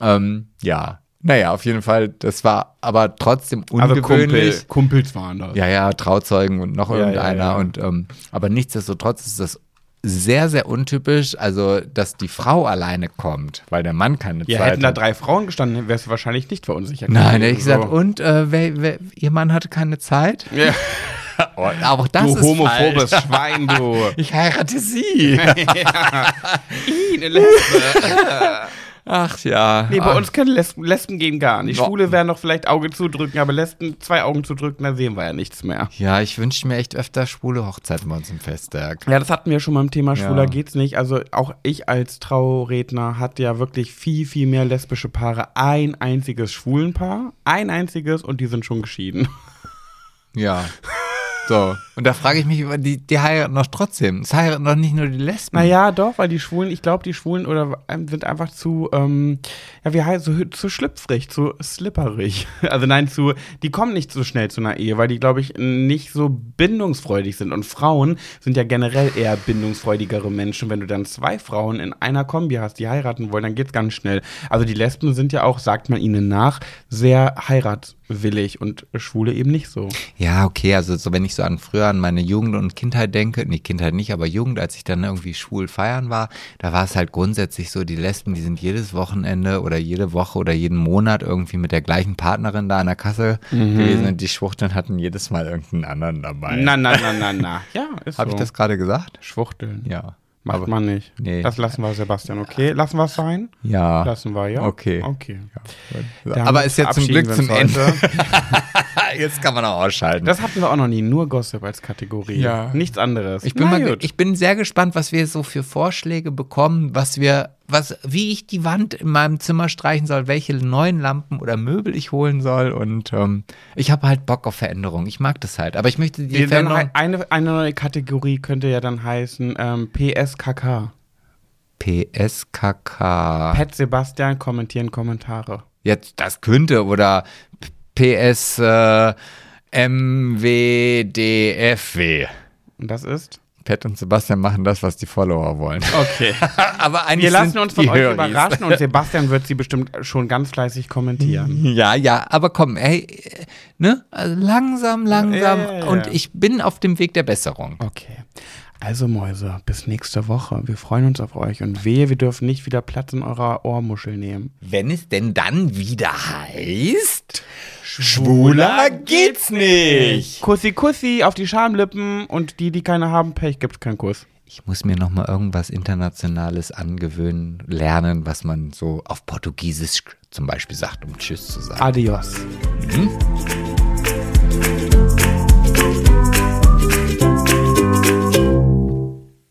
Ähm, ja. Naja, auf jeden Fall, das war aber trotzdem Also Kumpel, ungewöhnlich. Kumpels waren das. Ja, ja, Trauzeugen und noch Ja, irgendeiner. ja, ja. Und ähm, aber nichtsdestotrotz ist das sehr, sehr untypisch, also dass die Frau alleine kommt, weil der Mann keine Ja, Zeit hätten da hat. drei Frauen gestanden, wärst du wahrscheinlich nicht verunsichert. Nein, hätte ich gesagt, So. und äh, wer, wer, ihr Mann hatte keine Zeit? Ja. <laughs> Oh, aber das Du ist homophobes falsch. Schwein, du. <laughs> Ich heirate sie. <laughs> Ih, eine Lesbe. Ach ja. Nee, bei Ach, uns können Lesben, Lesben gehen gar nicht. Boah. Schwule werden noch vielleicht Auge zudrücken, aber Lesben zwei Augen zudrücken, da sehen wir ja nichts mehr. Ja, ich wünsche mir echt öfter schwule Hochzeiten bei uns im Festwerk. Ja, das hatten wir schon beim Thema Schwuler Ja. geht's nicht. Also auch ich als Trauredner hatte ja wirklich viel, viel mehr lesbische Paare. Ein einziges Schwulenpaar, ein einziges und die sind schon geschieden. Ja. <laughs> So. Und da frage ich mich, die, die heiraten doch trotzdem. Es heiraten doch nicht nur die Lesben. Naja, doch, weil die Schwulen, ich glaube, die Schwulen oder ähm, sind einfach zu, ähm, ja, wie heißt so, zu schlüpfrig, zu slipperig. <laughs> Also nein, zu, die kommen nicht so schnell zu einer Ehe, weil die, glaube ich, nicht so bindungsfreudig sind. Und Frauen sind ja generell eher bindungsfreudigere Menschen. Wenn du dann zwei Frauen in einer Kombi hast, die heiraten wollen, dann geht's ganz schnell. Also die Lesben sind ja auch, sagt man ihnen nach, sehr heiratswillig und Schwule eben nicht so. Ja, okay, also so wenn ich so an früher an meine Jugend und Kindheit denke, nee, Kindheit nicht, aber Jugend, als ich dann irgendwie schwul feiern war, da war es halt grundsätzlich so, die Lesben, die sind jedes Wochenende oder jede Woche oder jeden Monat irgendwie mit der gleichen Partnerin da an der Kasse gewesen und die Schwuchteln hatten jedes Mal irgendeinen anderen dabei. Na, na, na, na, na. Ja, <laughs> ist Habe so. ich das gerade gesagt? Schwuchteln. Ja. Macht Aber- man nicht. Nee. Das lassen wir, Sebastian, okay? Lassen wir es sein? Ja. Lassen wir, ja? Okay. Okay. Ja. Aber ist jetzt zum Glück zum Ende. <laughs> Jetzt kann man auch ausschalten. Das hatten wir auch noch nie, nur Gossip als Kategorie. Ja. Nichts anderes. Ich bin, Na mal, gut. ich bin sehr gespannt, was wir so für Vorschläge bekommen, was wir, was, wie ich die Wand in meinem Zimmer streichen soll, welche neuen Lampen oder Möbel ich holen soll. Und ähm, ich habe halt Bock auf Veränderung. Ich mag das halt. Aber ich möchte die Die, Veränderung. eine, eine neue Kategorie könnte ja dann heißen ähm, PSKK. PSKK. Pet Sebastian kommentieren Kommentare. Jetzt, das könnte. Oder PS äh, MWDFW. Und das ist? Pat und Sebastian machen das, was die Follower wollen. Okay. <laughs> Aber eigentlich Wir lassen uns von euch Höris. überraschen und <laughs> Sebastian wird sie bestimmt schon ganz fleißig kommentieren. Ja, ja, aber komm, ey, äh, ne? Also langsam, langsam. Ja, ja, ja. Und ich bin auf dem Weg der Besserung. Okay. Also Mäuse, bis nächste Woche. Wir freuen uns auf euch und wehe, wir dürfen nicht wieder Platz in eurer Ohrmuschel nehmen. Wenn es denn dann wieder heißt, schwuler geht's nicht. Kussi Kussi auf die Schamlippen und die, die keine haben, Pech, gibt's keinen Kuss. Ich muss mir noch mal irgendwas Internationales angewöhnen, lernen, was man so auf Portugiesisch zum Beispiel sagt, um Tschüss zu sagen. Adios. Mhm.